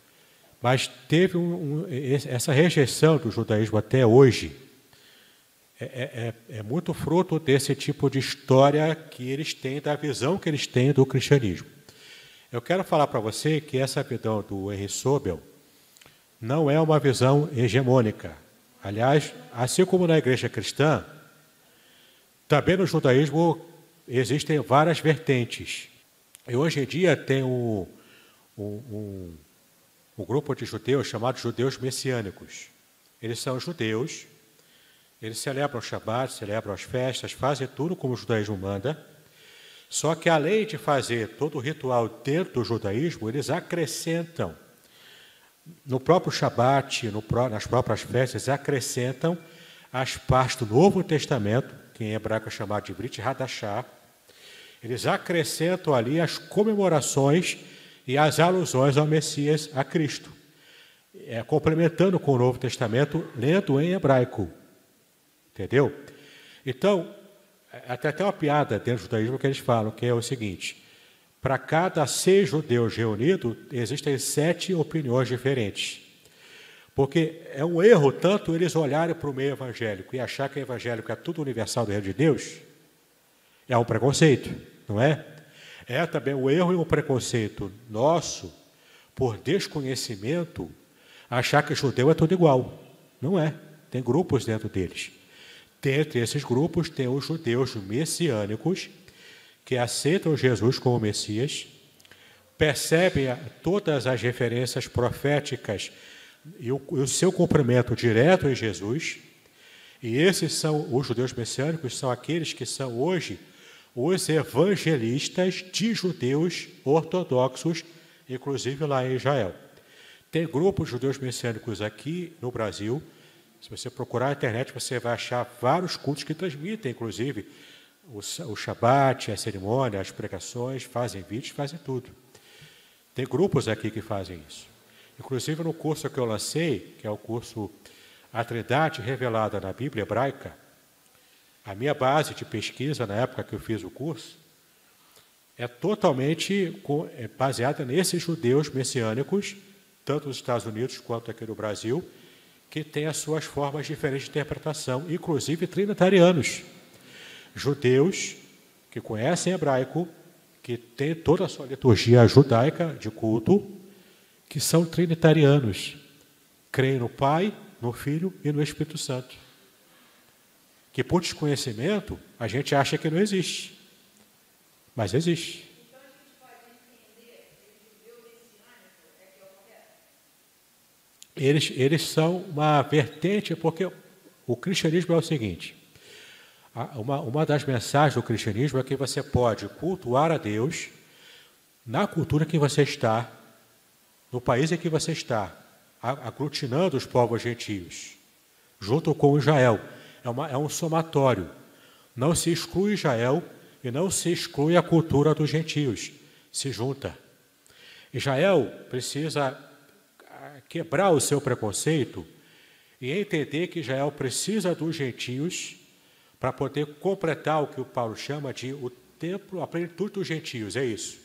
Speaker 1: Mas teve um- um- essa rejeição do judaísmo até hoje é, é- é- é muito fruto desse tipo de história que eles têm, da visão que eles têm do cristianismo. Eu quero falar para você que essa visão do Henry Sobel não é uma visão hegemônica. Aliás, assim como na igreja cristã, também no judaísmo existem várias vertentes. E hoje em dia tem um, um, um, um grupo de judeus chamados judeus messiânicos. Eles são judeus, eles celebram o Shabat, celebram as festas, fazem tudo como o judaísmo manda. Só que além de fazer todo o ritual dentro do judaísmo, eles acrescentam no próprio Shabat, no nas próprias festas, acrescentam as partes do Novo Testamento, que em hebraico é chamado de Brit Hadashah. Eles acrescentam ali as comemorações e as alusões ao Messias, a Cristo, é, complementando com o Novo Testamento, lendo em hebraico. Entendeu? Então, até até uma piada dentro do judaísmo que eles falam, que é o seguinte: para cada seis judeus reunidos, existem sete opiniões diferentes. Porque é um erro tanto eles olharem para o meio evangélico e achar que o evangélico é tudo universal do reino de Deus, é um preconceito, não é? É também um erro e um preconceito nosso, por desconhecimento, achar que judeu é tudo igual. Não é. Tem grupos dentro deles. Dentre esses grupos tem os judeus messiânicos, que aceitam Jesus como Messias, percebem todas as referências proféticas e o, e o seu cumprimento direto em Jesus. E esses são os judeus messiânicos, são aqueles que são hoje os evangelistas de judeus ortodoxos, inclusive lá em Israel. Tem grupos de judeus messiânicos aqui no Brasil. Se você procurar na internet, você vai achar vários cultos que transmitem, inclusive, o, o Shabat, a cerimônia, as pregações, fazem vídeos, fazem tudo. Tem grupos aqui que fazem isso. Inclusive no curso que eu lancei, que é o curso A Trindade Revelada na Bíblia Hebraica, a minha base de pesquisa na época que eu fiz o curso é totalmente é baseada nesses judeus messiânicos, tanto nos Estados Unidos quanto aqui no Brasil, que têm as suas formas diferentes de interpretação, inclusive trinitarianos. Judeus que conhecem hebraico, que têm toda a sua liturgia judaica de culto, que são trinitarianos, creem no Pai, no Filho e no Espírito Santo. Que por desconhecimento a gente acha que não existe, mas existe. Eles, eles são uma vertente, porque o cristianismo é o seguinte: uma, uma das mensagens do cristianismo é que você pode cultuar a Deus na cultura que você está, no país em que você está, aglutinando os povos gentios, junto com Israel. É, uma, é um somatório. Não se exclui Israel e não se exclui a cultura dos gentios. Se junta. Israel precisa quebrar o seu preconceito e entender que Israel precisa dos gentios para poder completar o que o Paulo chama de o templo, a plenitude dos gentios, é isso.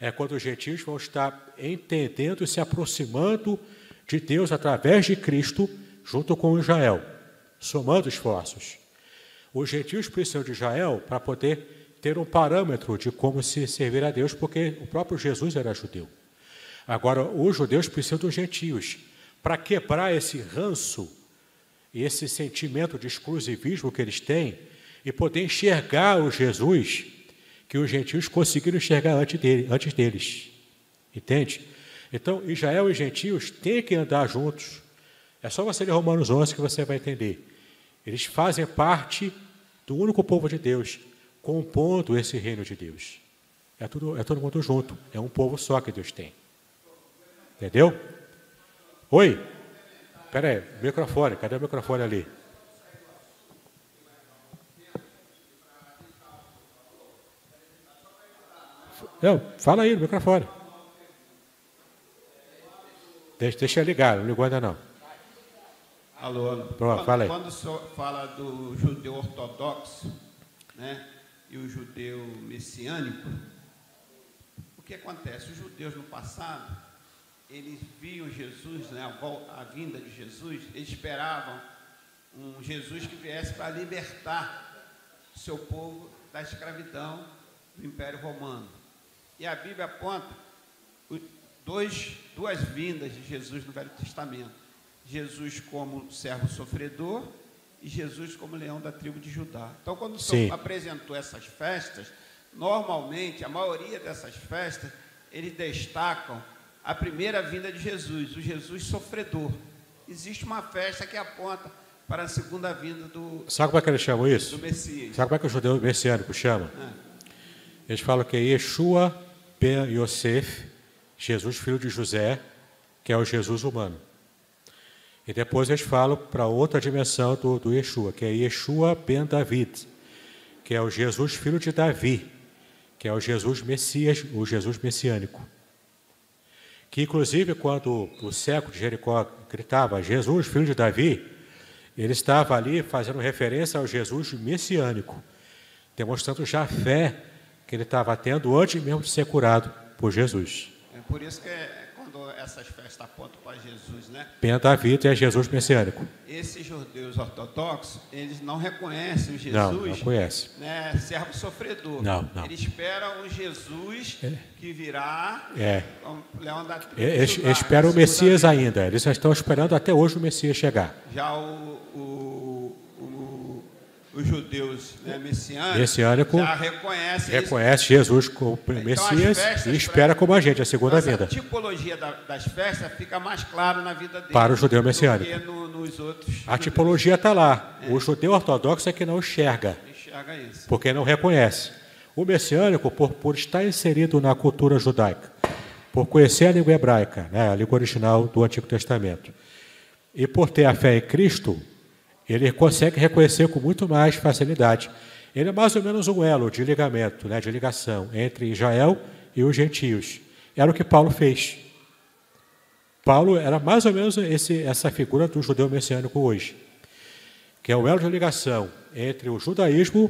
Speaker 1: É quando os gentios vão estar entendendo e se aproximando de Deus através de Cristo, junto com Israel, somando esforços. Os gentios precisam de Israel para poder ter um parâmetro de como se servir a Deus, porque o próprio Jesus era judeu. Agora, os judeus precisam dos gentios para quebrar esse ranço esse sentimento de exclusivismo que eles têm e poder enxergar o Jesus que os gentios conseguiram enxergar antes deles. Entende? Então, Israel e gentios têm que andar juntos. É só você ler Romanos 11 que você vai entender. Eles fazem parte do único povo de Deus, compondo esse reino de Deus. É, tudo, é todo mundo junto. É um povo só que Deus tem. Entendeu? Oi? Espera aí, microfone, cadê o microfone ali? Não, fala aí no microfone. Deixa, deixa ligar, não ligou ainda não.
Speaker 4: Alô,
Speaker 1: Pronto, aí.
Speaker 4: Quando o senhor fala do judeu ortodoxo né, e o judeu messiânico, o que acontece? Os judeus no passado eles viam Jesus, né, a, a vinda de Jesus, eles esperavam um Jesus que viesse para libertar o seu povo da escravidão do Império Romano. E a Bíblia aponta dois, duas vindas de Jesus no Velho Testamento: Jesus como servo sofredor e Jesus como leão da tribo de Judá. Então, quando o Senhor apresentou essas festas, normalmente, a maioria dessas festas, eles destacam a primeira vinda de Jesus, o Jesus sofredor. Existe uma festa que aponta para a segunda vinda do
Speaker 1: Sabe como é que eles chamam isso?
Speaker 4: Do Messias.
Speaker 1: Sabe como é que o judeu messiânico chama? É. Eles falam que é Yeshua ben Yosef, Jesus filho de José, que é o Jesus humano. E depois eles falam para outra dimensão do, do Yeshua, que é Yeshua ben David, que é o Jesus filho de Davi, que é o Jesus Messias, o Jesus messiânico que inclusive quando o século de Jericó gritava Jesus, filho de Davi, ele estava ali fazendo referência ao Jesus messiânico, demonstrando já a fé que ele estava tendo antes mesmo de ser curado por Jesus.
Speaker 4: É por isso que quando essas festas apontam para Jesus, né?
Speaker 1: Pentavita é Jesus messiânico.
Speaker 4: Esses judeus ortodoxos, eles não reconhecem o Jesus,
Speaker 1: não, não conhece.
Speaker 4: né, servo sofredor.
Speaker 1: Não, não.
Speaker 4: Eles esperam o Jesus é. que virá,
Speaker 1: é.
Speaker 4: leão da
Speaker 1: tribo Eles, eles esperam o Messias ainda, eles já estão esperando até hoje o Messias chegar.
Speaker 4: Já o, o os judeus né, messiânicos
Speaker 1: Messiânico
Speaker 4: já reconhecem
Speaker 1: reconhece Jesus como então, Messias e espera como a gente a segunda
Speaker 4: essa
Speaker 1: vinda.
Speaker 4: A tipologia da, das festas fica mais clara na vida dele
Speaker 1: para o judeu messiânico.
Speaker 4: No, nos outros
Speaker 1: a tipologia está lá. É. O judeu ortodoxo é que não enxerga,
Speaker 4: enxerga isso.
Speaker 1: porque não reconhece. O messiânico, por, por estar inserido na cultura judaica, por conhecer a língua hebraica, né, a língua original do Antigo Testamento, e por ter a fé em Cristo, ele consegue reconhecer com muito mais facilidade. Ele é mais ou menos um elo de ligamento, né, de ligação entre Israel e os gentios. Era o que Paulo fez. Paulo era mais ou menos esse, essa figura do judeu messiânico hoje, que é o elo de ligação entre o judaísmo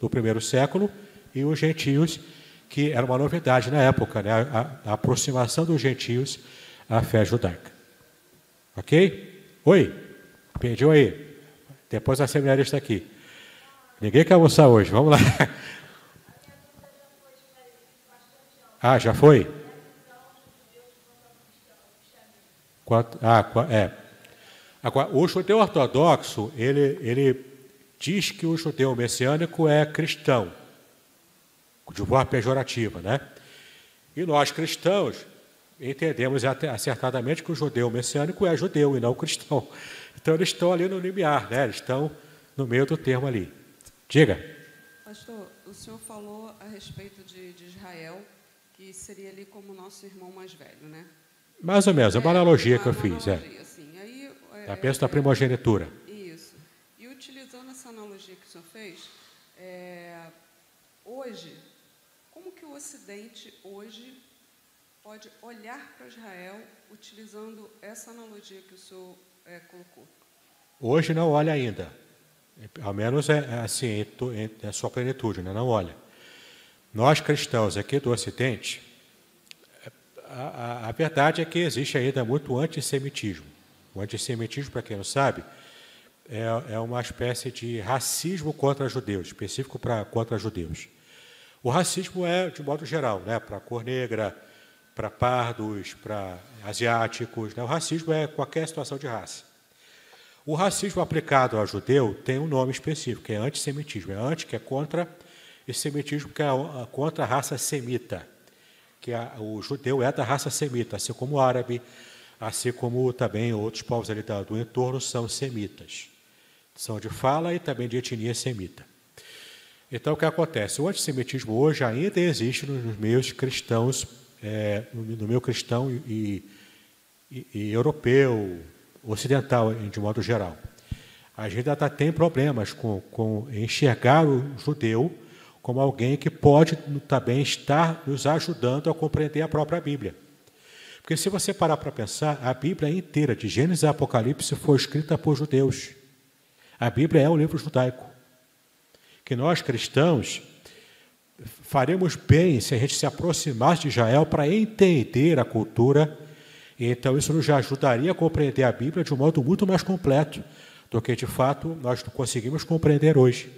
Speaker 1: do primeiro século e os gentios, que era uma novidade na época, né, a, a aproximação dos gentios à fé judaica. Ok? Oi? Pediu aí? Depois a seminarista aqui. Ninguém quer almoçar hoje, vamos lá. Ah, já foi? Ah, é. Agora, o judeu ortodoxo, ele, ele diz que o judeu messiânico é cristão, de forma pejorativa, né? E nós cristãos entendemos acertadamente que o judeu messiânico é judeu e não cristão. Então eles estão ali no limiar, né? Eles estão no meio do termo ali. Diga.
Speaker 5: Pastor, o senhor falou a respeito de, de Israel, que seria ali como nosso irmão mais velho, né?
Speaker 1: Mais ou menos, é uma analogia que eu fiz. É.
Speaker 5: Assim. Aí,
Speaker 1: é, a peça da primogenitura.
Speaker 5: Isso. E utilizando essa analogia que o senhor fez, é, hoje, como que o Ocidente hoje pode olhar para Israel utilizando essa analogia que o senhor é, colocou?
Speaker 1: Hoje não olha ainda. Ao menos é, é assim, é a sua plenitude, né? não olha. Nós cristãos aqui do Ocidente, a, a, a verdade é que existe ainda muito antissemitismo. O antissemitismo, para quem não sabe, é, é uma espécie de racismo contra judeus, específico para contra judeus. O racismo é de modo geral, né, para cor negra, para pardos, para asiáticos. Né? O racismo é qualquer situação de raça. O racismo aplicado ao judeu tem um nome específico, que é antissemitismo. É anti, que é contra, e semitismo, que é contra a raça semita que a, o judeu é da raça semita, assim como o árabe, assim como também outros povos ali do entorno são semitas. São de fala e também de etnia semita. Então, o que acontece? O antissemitismo hoje ainda existe nos meios cristãos, é, no meio cristão e, e, e, europeu, ocidental, de modo geral. A gente ainda tem problemas com, com enxergar o judeu como alguém que pode também estar nos ajudando a compreender a própria Bíblia. Porque se você parar para pensar, a Bíblia inteira, de Gênesis a Apocalipse, foi escrita por judeus. A Bíblia é um livro judaico. Que nós cristãos faremos bem se a gente se aproximasse de Israel para entender a cultura, então isso nos ajudaria a compreender a Bíblia de um modo muito mais completo do que de fato nós conseguimos compreender hoje.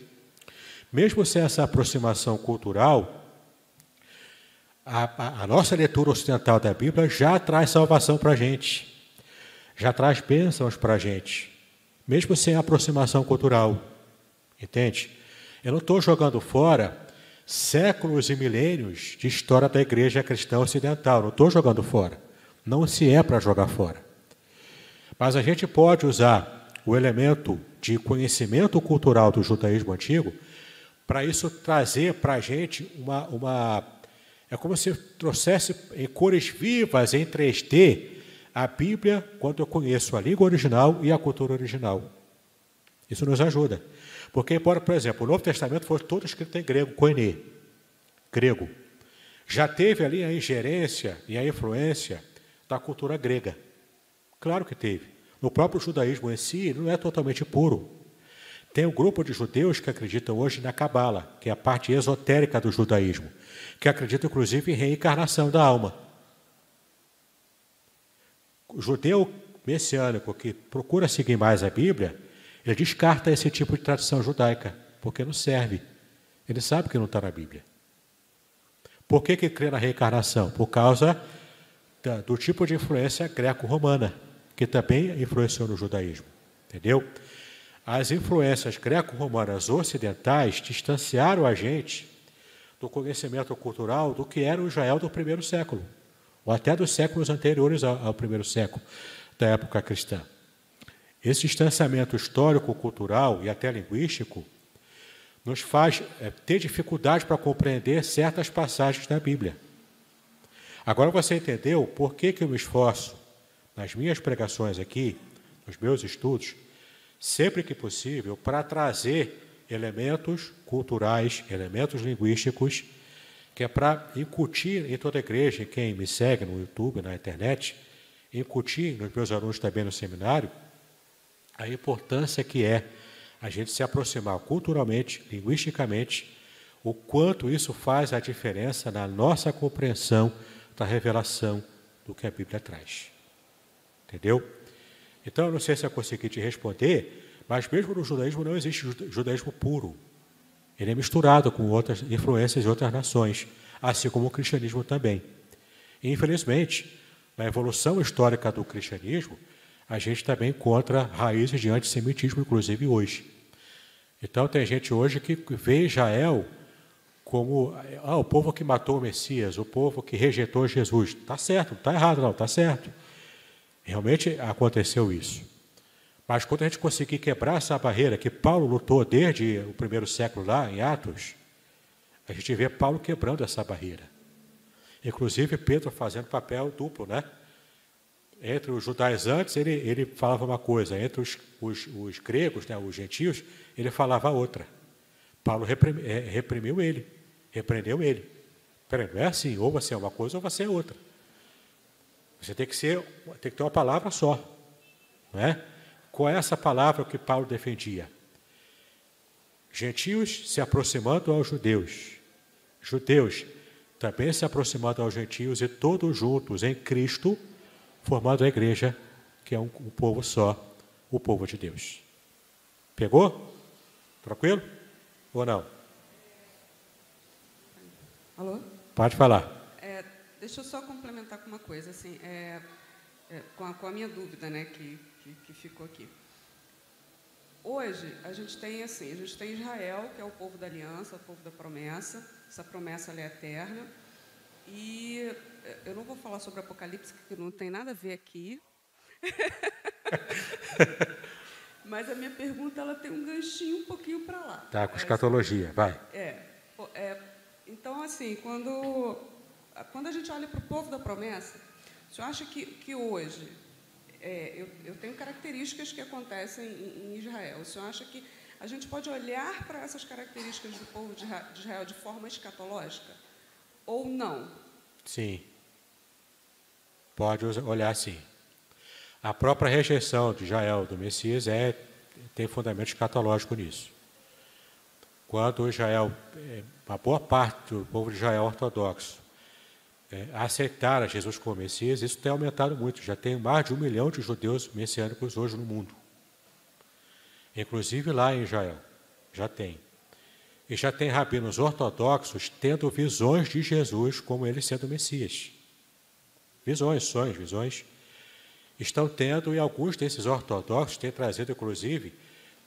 Speaker 1: Mesmo sem essa aproximação cultural, a, a, a nossa leitura ocidental da Bíblia já traz salvação para a gente, já traz bênçãos para a gente, mesmo sem aproximação cultural. Entende? Eu não estou jogando fora séculos e milênios de história da igreja cristã ocidental, não estou jogando fora. Não se é para jogar fora. Mas a gente pode usar o elemento de conhecimento cultural do judaísmo antigo para isso trazer para a gente uma, uma. É como se trouxesse em cores vivas, em 3D, a Bíblia quando eu conheço a língua original e a cultura original. Isso nos ajuda. Porque, embora, por exemplo, o Novo Testamento foi todo escrito em grego, koine, grego. Já teve ali a ingerência e a influência da cultura grega. Claro que teve. No próprio judaísmo em si, não é totalmente puro. Tem um grupo de judeus que acreditam hoje na Cabala, que é a parte esotérica do judaísmo, que acredita inclusive em reencarnação da alma. O judeu messiânico que procura seguir mais a Bíblia, ele descarta esse tipo de tradição judaica, porque não serve. Ele sabe que não está na Bíblia. Por que, que crê na reencarnação? Por causa da, do tipo de influência greco-romana, que também influenciou no judaísmo. Entendeu? as influências greco-romanas ocidentais distanciaram a gente do conhecimento cultural do que era o Israel do primeiro século, ou até dos séculos anteriores ao, primeiro século da época cristã. Esse distanciamento histórico-cultural e até linguístico nos faz é, ter dificuldade para compreender certas passagens da Bíblia. Agora você entendeu por que, que eu me esforço nas minhas pregações aqui, nos meus estudos, sempre que possível, para trazer elementos culturais, elementos linguísticos, que é para incutir em toda a igreja, quem me segue no YouTube, na internet, incutir nos meus alunos também no seminário, a importância que é a gente se aproximar culturalmente, linguisticamente, o quanto isso faz a diferença na nossa compreensão da revelação do que a Bíblia traz. Entendeu? Então, eu não sei se eu consegui te responder, mas mesmo no judaísmo não existe judaísmo puro. Ele é misturado com outras influências de outras nações. assim como o cristianismo também. E, infelizmente, na evolução histórica do cristianismo, a gente também encontra raízes de antissemitismo, inclusive hoje. Então, tem gente hoje que vê Israel como ah, o povo que matou o Messias, o povo que rejeitou Jesus. Está certo, não está errado, não, está certo. Realmente aconteceu isso. Mas quando a gente conseguir quebrar essa barreira que Paulo lutou desde o primeiro século lá, em Atos, a gente vê Paulo quebrando essa barreira. Inclusive Pedro fazendo papel duplo, né? Entre os judaizantes, ele, ele falava uma coisa, entre os, os, os gregos, né, os gentios, ele falava outra. Paulo reprimiu, é, reprimiu ele, repreendeu ele. Peraí, não é assim, ou você é uma coisa ou você é outra. Você tem que ser, tem que ter uma palavra só. Não é? Qual é essa palavra que Paulo defendia? Gentios se aproximando aos judeus. Judeus também se aproximando aos gentios e todos juntos em Cristo, formando a igreja, que é um, um povo só, o povo de Deus. Pegou? Tranquilo? Ou não?
Speaker 5: Alô?
Speaker 1: Pode falar.
Speaker 5: É, deixa eu só complementar com uma coisa, assim, é, é, com, a, com, a, minha dúvida, né, que, que, que, ficou aqui. Hoje, a gente tem assim, a gente tem Israel, que é o povo da aliança, o povo da promessa, essa promessa é eterna, e é, eu não vou falar sobre Apocalipse, que não tem nada a ver aqui. Mas a minha pergunta ela tem um ganchinho um pouquinho para lá.
Speaker 1: Tá, com escatologia, vai.
Speaker 5: É, é, então, assim, quando, quando a gente olha para o povo da promessa, o senhor acha que, que hoje, é, eu, eu, tenho características que acontecem em, em, Israel, o senhor acha que a gente pode olhar para essas características do povo de Israel de forma escatológica? Ou não?
Speaker 1: Sim. Pode olhar sim. A própria rejeição de Israel do Messias é, tem fundamento escatológico nisso. Quando Israel, é, uma boa parte do povo de Israel ortodoxo, é, aceitar Jesus como Messias, isso tem aumentado muito. Já tem mais de um milhão de judeus messiânicos hoje no mundo. Inclusive lá em Israel. Já tem. E já tem rabinos ortodoxos tendo visões de Jesus como ele sendo Messias. Visões, sonhos, visões estão tendo, e alguns desses ortodoxos têm trazido, inclusive,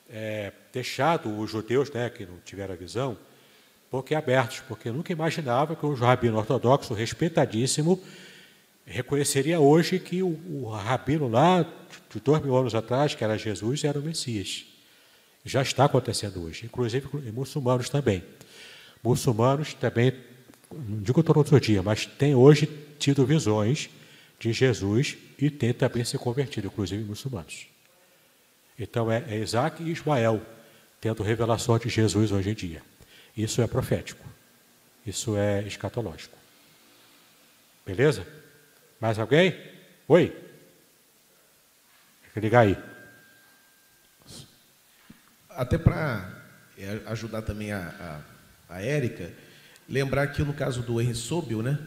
Speaker 1: é, deixado os judeus, né, que não tiveram a visão, porque abertos, porque nunca imaginava que um rabino ortodoxo respeitadíssimo reconheceria hoje que o, o rabino lá de dois mil anos atrás, que era Jesus, era o Messias. Já está acontecendo hoje, inclusive em muçulmanos também. Muçulmanos também, não digo todos os dias, mas têm hoje tido visões de Jesus e tem também se convertido, inclusive muçulmanos. Então é, é Isaac e Ismael tendo revelação de Jesus hoje em dia. Isso é profético. Isso é escatológico. Beleza? Mais alguém? Oi? Ligar aí.
Speaker 6: Até para é, ajudar também a, a, a Érica, lembrar que no caso do Henry Sobel, né?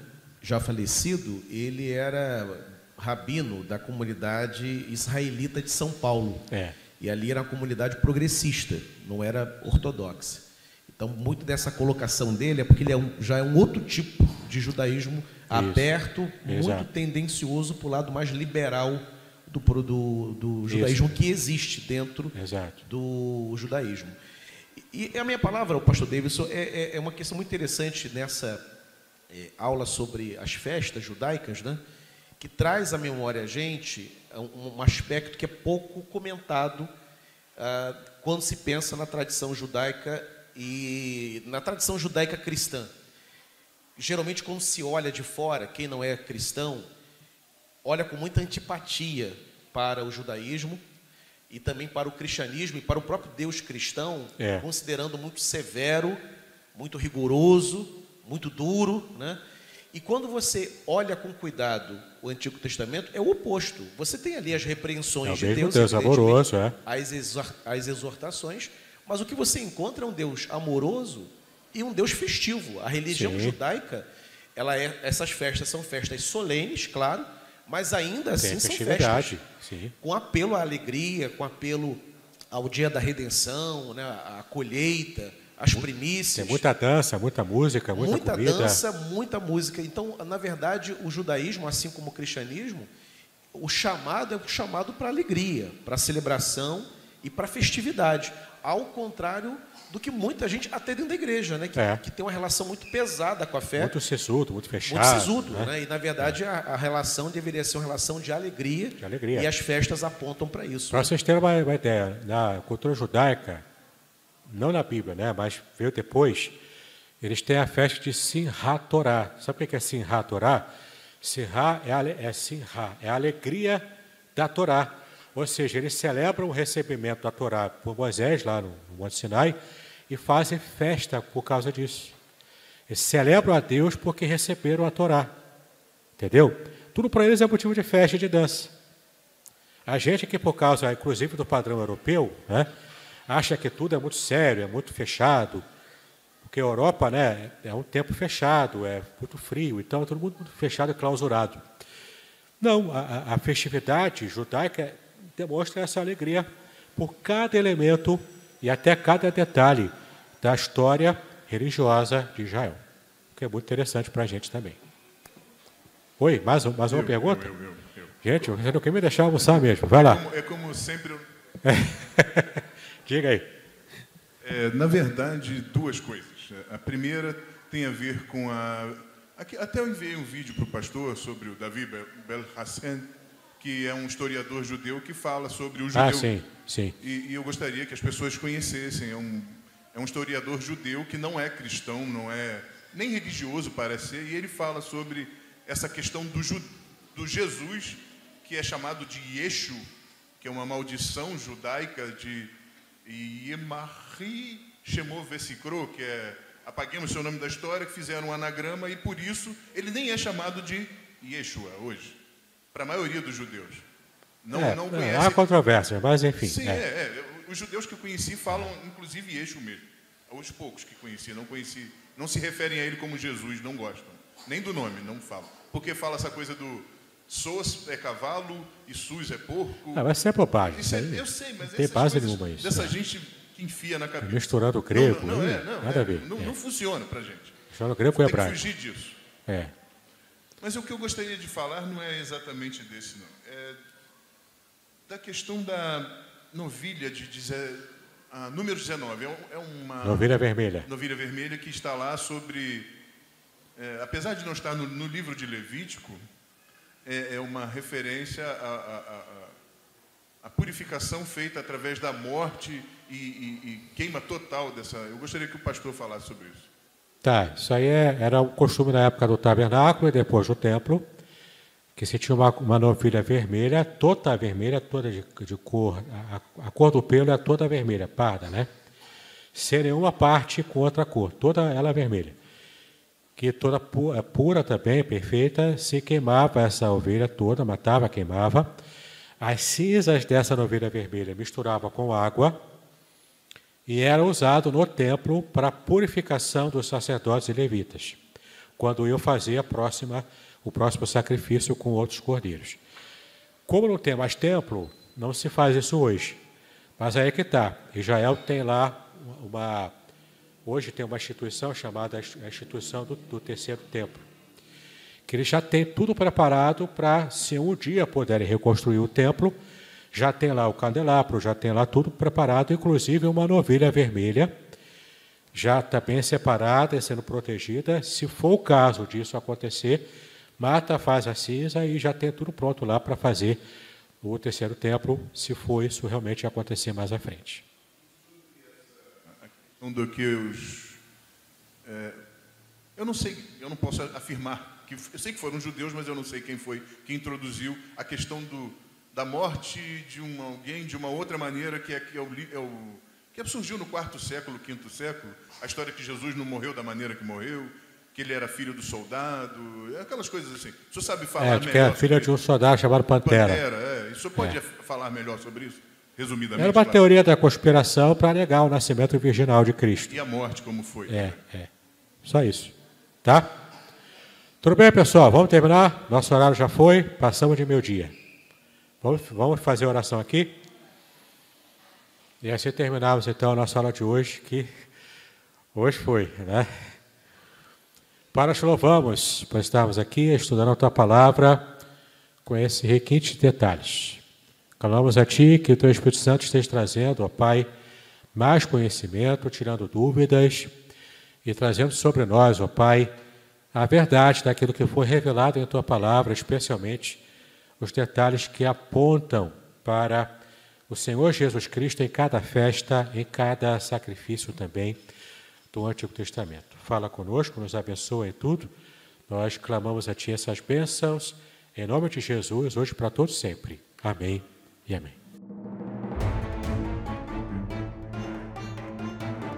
Speaker 6: já falecido, ele era rabino da comunidade israelita de São Paulo.
Speaker 1: É.
Speaker 6: E ali era uma comunidade progressista, não era ortodoxa. Então, muito dessa colocação dele é porque ele é um, já é um outro tipo de judaísmo Isso. aberto, Exato. muito tendencioso para o lado mais liberal do, do, do judaísmo Isso. que existe dentro
Speaker 1: Exato.
Speaker 6: do judaísmo. E a minha palavra, o pastor Davidson, é, é, é uma questão muito interessante nessa é, aula sobre as festas judaicas, né? que traz à memória a gente um, um aspecto que é pouco comentado ah, quando se pensa na tradição judaica e na tradição judaica cristã. Geralmente, quando se olha de fora, quem não é cristão, olha com muita antipatia para o judaísmo e também para o cristianismo e para o próprio Deus cristão,
Speaker 1: é.
Speaker 6: considerando muito severo, muito rigoroso muito duro, né? E quando você olha com cuidado o Antigo Testamento, é o oposto. Você tem ali as repreensões é
Speaker 1: de
Speaker 6: Deus,
Speaker 1: Deus amoroso, é.
Speaker 6: as, exortações, mas o que você encontra é um Deus amoroso e um Deus festivo. A religião Sim. judaica, ela é, essas festas são festas solenes, claro, mas ainda assim são festas
Speaker 1: Sim.
Speaker 6: com apelo à alegria, com apelo ao dia da redenção, né, à colheita, as primícias.
Speaker 1: Tem muita dança, muita música, muita,
Speaker 6: muita
Speaker 1: comida.
Speaker 6: dança, muita música. Então, na verdade, o judaísmo, assim como o cristianismo, o chamado é um chamado para alegria, para celebração e para festividade. Ao contrário do que muita gente, até dentro da igreja, né, que,
Speaker 1: É.
Speaker 6: que tem uma relação muito pesada com a fé.
Speaker 1: Muito sisudo, muito fechado.
Speaker 6: Muito sisudo,
Speaker 1: né?
Speaker 6: né? E na verdade a, a relação deveria ser uma relação de alegria,
Speaker 1: De alegria.
Speaker 6: e as festas apontam para isso.
Speaker 1: Para vocês terem uma, uma ideia, na cultura judaica, não na Bíblia, né, mas veio depois, eles têm a festa de Simchat Torah. Sabe o que é Simchat Torah? Simchat é, é é a alegria da Torá. Ou seja, eles celebram o recebimento da Torá por Moisés, lá no, Monte Sinai, e fazem festa por causa disso. Eles celebram a Deus porque receberam a Torá. Entendeu? Tudo para eles é motivo de festa e de dança. A gente que, por causa, inclusive, do padrão europeu, né, acha que tudo é muito sério, é muito fechado, porque a Europa né, é um tempo fechado, é muito frio, então é muito, muito fechado e clausurado. Não, a, a- a festividade judaica demonstra essa alegria por cada elemento e até cada detalhe da história religiosa de Israel, o que é muito interessante para a gente também. Oi, mais, mais uma
Speaker 7: Eu,
Speaker 1: pergunta?
Speaker 7: eu, eu.
Speaker 1: Gente, você não quer me deixar almoçar mesmo. Vai lá.
Speaker 7: Como- é como sempre.
Speaker 1: Diga aí.
Speaker 7: é, na verdade, duas coisas. A primeira tem a ver com a. aqui- até eu enviei um vídeo para o pastor sobre o Davi Bel Hassan, que é um historiador judeu que fala sobre o judeu.
Speaker 1: Ah, sim, sim.
Speaker 7: E, e eu gostaria que as pessoas conhecessem. É um, é um historiador judeu que não é cristão, não é nem religioso, parece ser, e ele fala sobre essa questão do, ju, do Jesus, que é chamado de Yeshu, que é uma maldição judaica de Yemari Shemov Vesikro, que é apaguemos seu nome da história, que fizeram um anagrama, e por isso ele nem é chamado de Yeshua hoje, para a maioria dos judeus. Não,
Speaker 1: É,
Speaker 7: não
Speaker 1: é,
Speaker 7: conhece
Speaker 1: há controvérsia, mas enfim.
Speaker 7: Sim,
Speaker 1: é.
Speaker 7: é. é. Os judeus que eu conheci falam, inclusive, Eixo mesmo. Os poucos que conheci, não conheci, não se referem a ele como Jesus, não gostam. Nem do nome, não falam. Porque fala essa coisa do Sos é cavalo e Sus é porco.
Speaker 1: Ah, mas isso é bobagem.
Speaker 7: Isso é- eu sei, mas
Speaker 1: não tem base nenhuma isso.
Speaker 7: dessa
Speaker 1: né?
Speaker 7: gente que enfia na cabeça.
Speaker 1: Misturando o grego,
Speaker 7: Não, não, não,
Speaker 1: aí,
Speaker 7: é, não,
Speaker 1: nada
Speaker 7: é,
Speaker 1: a ver.
Speaker 7: Não,
Speaker 1: é.
Speaker 7: não funciona pra gente.
Speaker 1: Misturando grego com
Speaker 7: Tem que fugir disso.
Speaker 1: É.
Speaker 7: Mas o que eu gostaria de falar não é exatamente desse, não. É da questão da novilha de deze- ah, número 19. É, é uma
Speaker 1: Novilha vermelha.
Speaker 7: novilha vermelha que está lá sobre. é, apesar de não estar no, no livro de Levítico, é, é uma referência à purificação feita através da morte e, e- e queima total dessa. Eu gostaria que o pastor falasse sobre isso.
Speaker 1: Tá, isso aí é- era o costume na época do tabernáculo e depois do templo, que se tinha uma, uma novilha vermelha, toda vermelha, toda de, de cor, a, a cor do pelo é toda vermelha, parda, né? Sem nenhuma parte com outra cor, toda ela vermelha. Que toda pu- é pura também, perfeita, se queimava essa ovelha toda, matava, queimava. As cinzas dessa novilha vermelha misturava com água, e era usado no templo para purificação dos sacerdotes e levitas, quando iam fazer a próxima, o próximo sacrifício com outros cordeiros. Como não tem mais templo, não se faz isso hoje. Mas aí é que está. Israel tem lá uma. Hoje tem uma instituição chamada a instituição do, do terceiro templo. Que eles já têm tudo preparado para, se um dia puderem reconstruir o templo, já tem lá o candelabro, já tem lá tudo preparado, inclusive uma novilha vermelha, já está bem separada sendo protegida. Se for o caso disso acontecer, mata, faz a cinza e já tem tudo pronto lá para fazer o terceiro templo, se for isso realmente acontecer mais à frente.
Speaker 7: um do que os. é, eu não sei, eu não posso afirmar que eu sei que foram judeus, mas eu não sei quem foi que introduziu a questão do, da morte de um alguém de uma outra maneira que é, que é o, é o que surgiu no quarto século, quinto século, a história que Jesus não morreu da maneira que morreu, que ele era filho do soldado, aquelas coisas assim. O senhor sabe falar
Speaker 1: É,
Speaker 7: melhor?
Speaker 1: que é filha
Speaker 7: sobre
Speaker 1: de um soldado chamado Pantera.
Speaker 7: Pantera, é. O senhor pode falar melhor sobre isso, resumidamente?
Speaker 1: Era uma
Speaker 7: claro.
Speaker 1: teoria da conspiração para negar o nascimento virginal de Cristo.
Speaker 7: E a morte como foi?
Speaker 1: É, é. Só isso. Tá? Tudo bem, pessoal? Vamos terminar? Nosso horário já foi, passamos de meio-dia. Vamos, vamos fazer oração aqui? E assim terminamos então a nossa aula de hoje, que Hoje foi, né? Para te louvamos por estarmos aqui estudando a tua palavra com esse requinte de detalhes. Clamamos a ti que o teu Espírito Santo esteja trazendo, ó Pai, mais conhecimento, tirando dúvidas e trazendo sobre nós, ó Pai, a verdade daquilo que foi revelado em tua palavra, especialmente os detalhes que apontam para o Senhor Jesus Cristo em cada festa, em cada sacrifício também do Antigo Testamento. Fala conosco, nos abençoa em tudo. Nós clamamos a Ti essas bênçãos, em nome de Jesus, hoje para todos sempre. Amém e amém.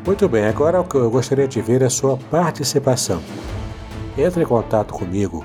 Speaker 1: Muito bem, agora o que eu gostaria de ver a sua participação. Entre em contato comigo,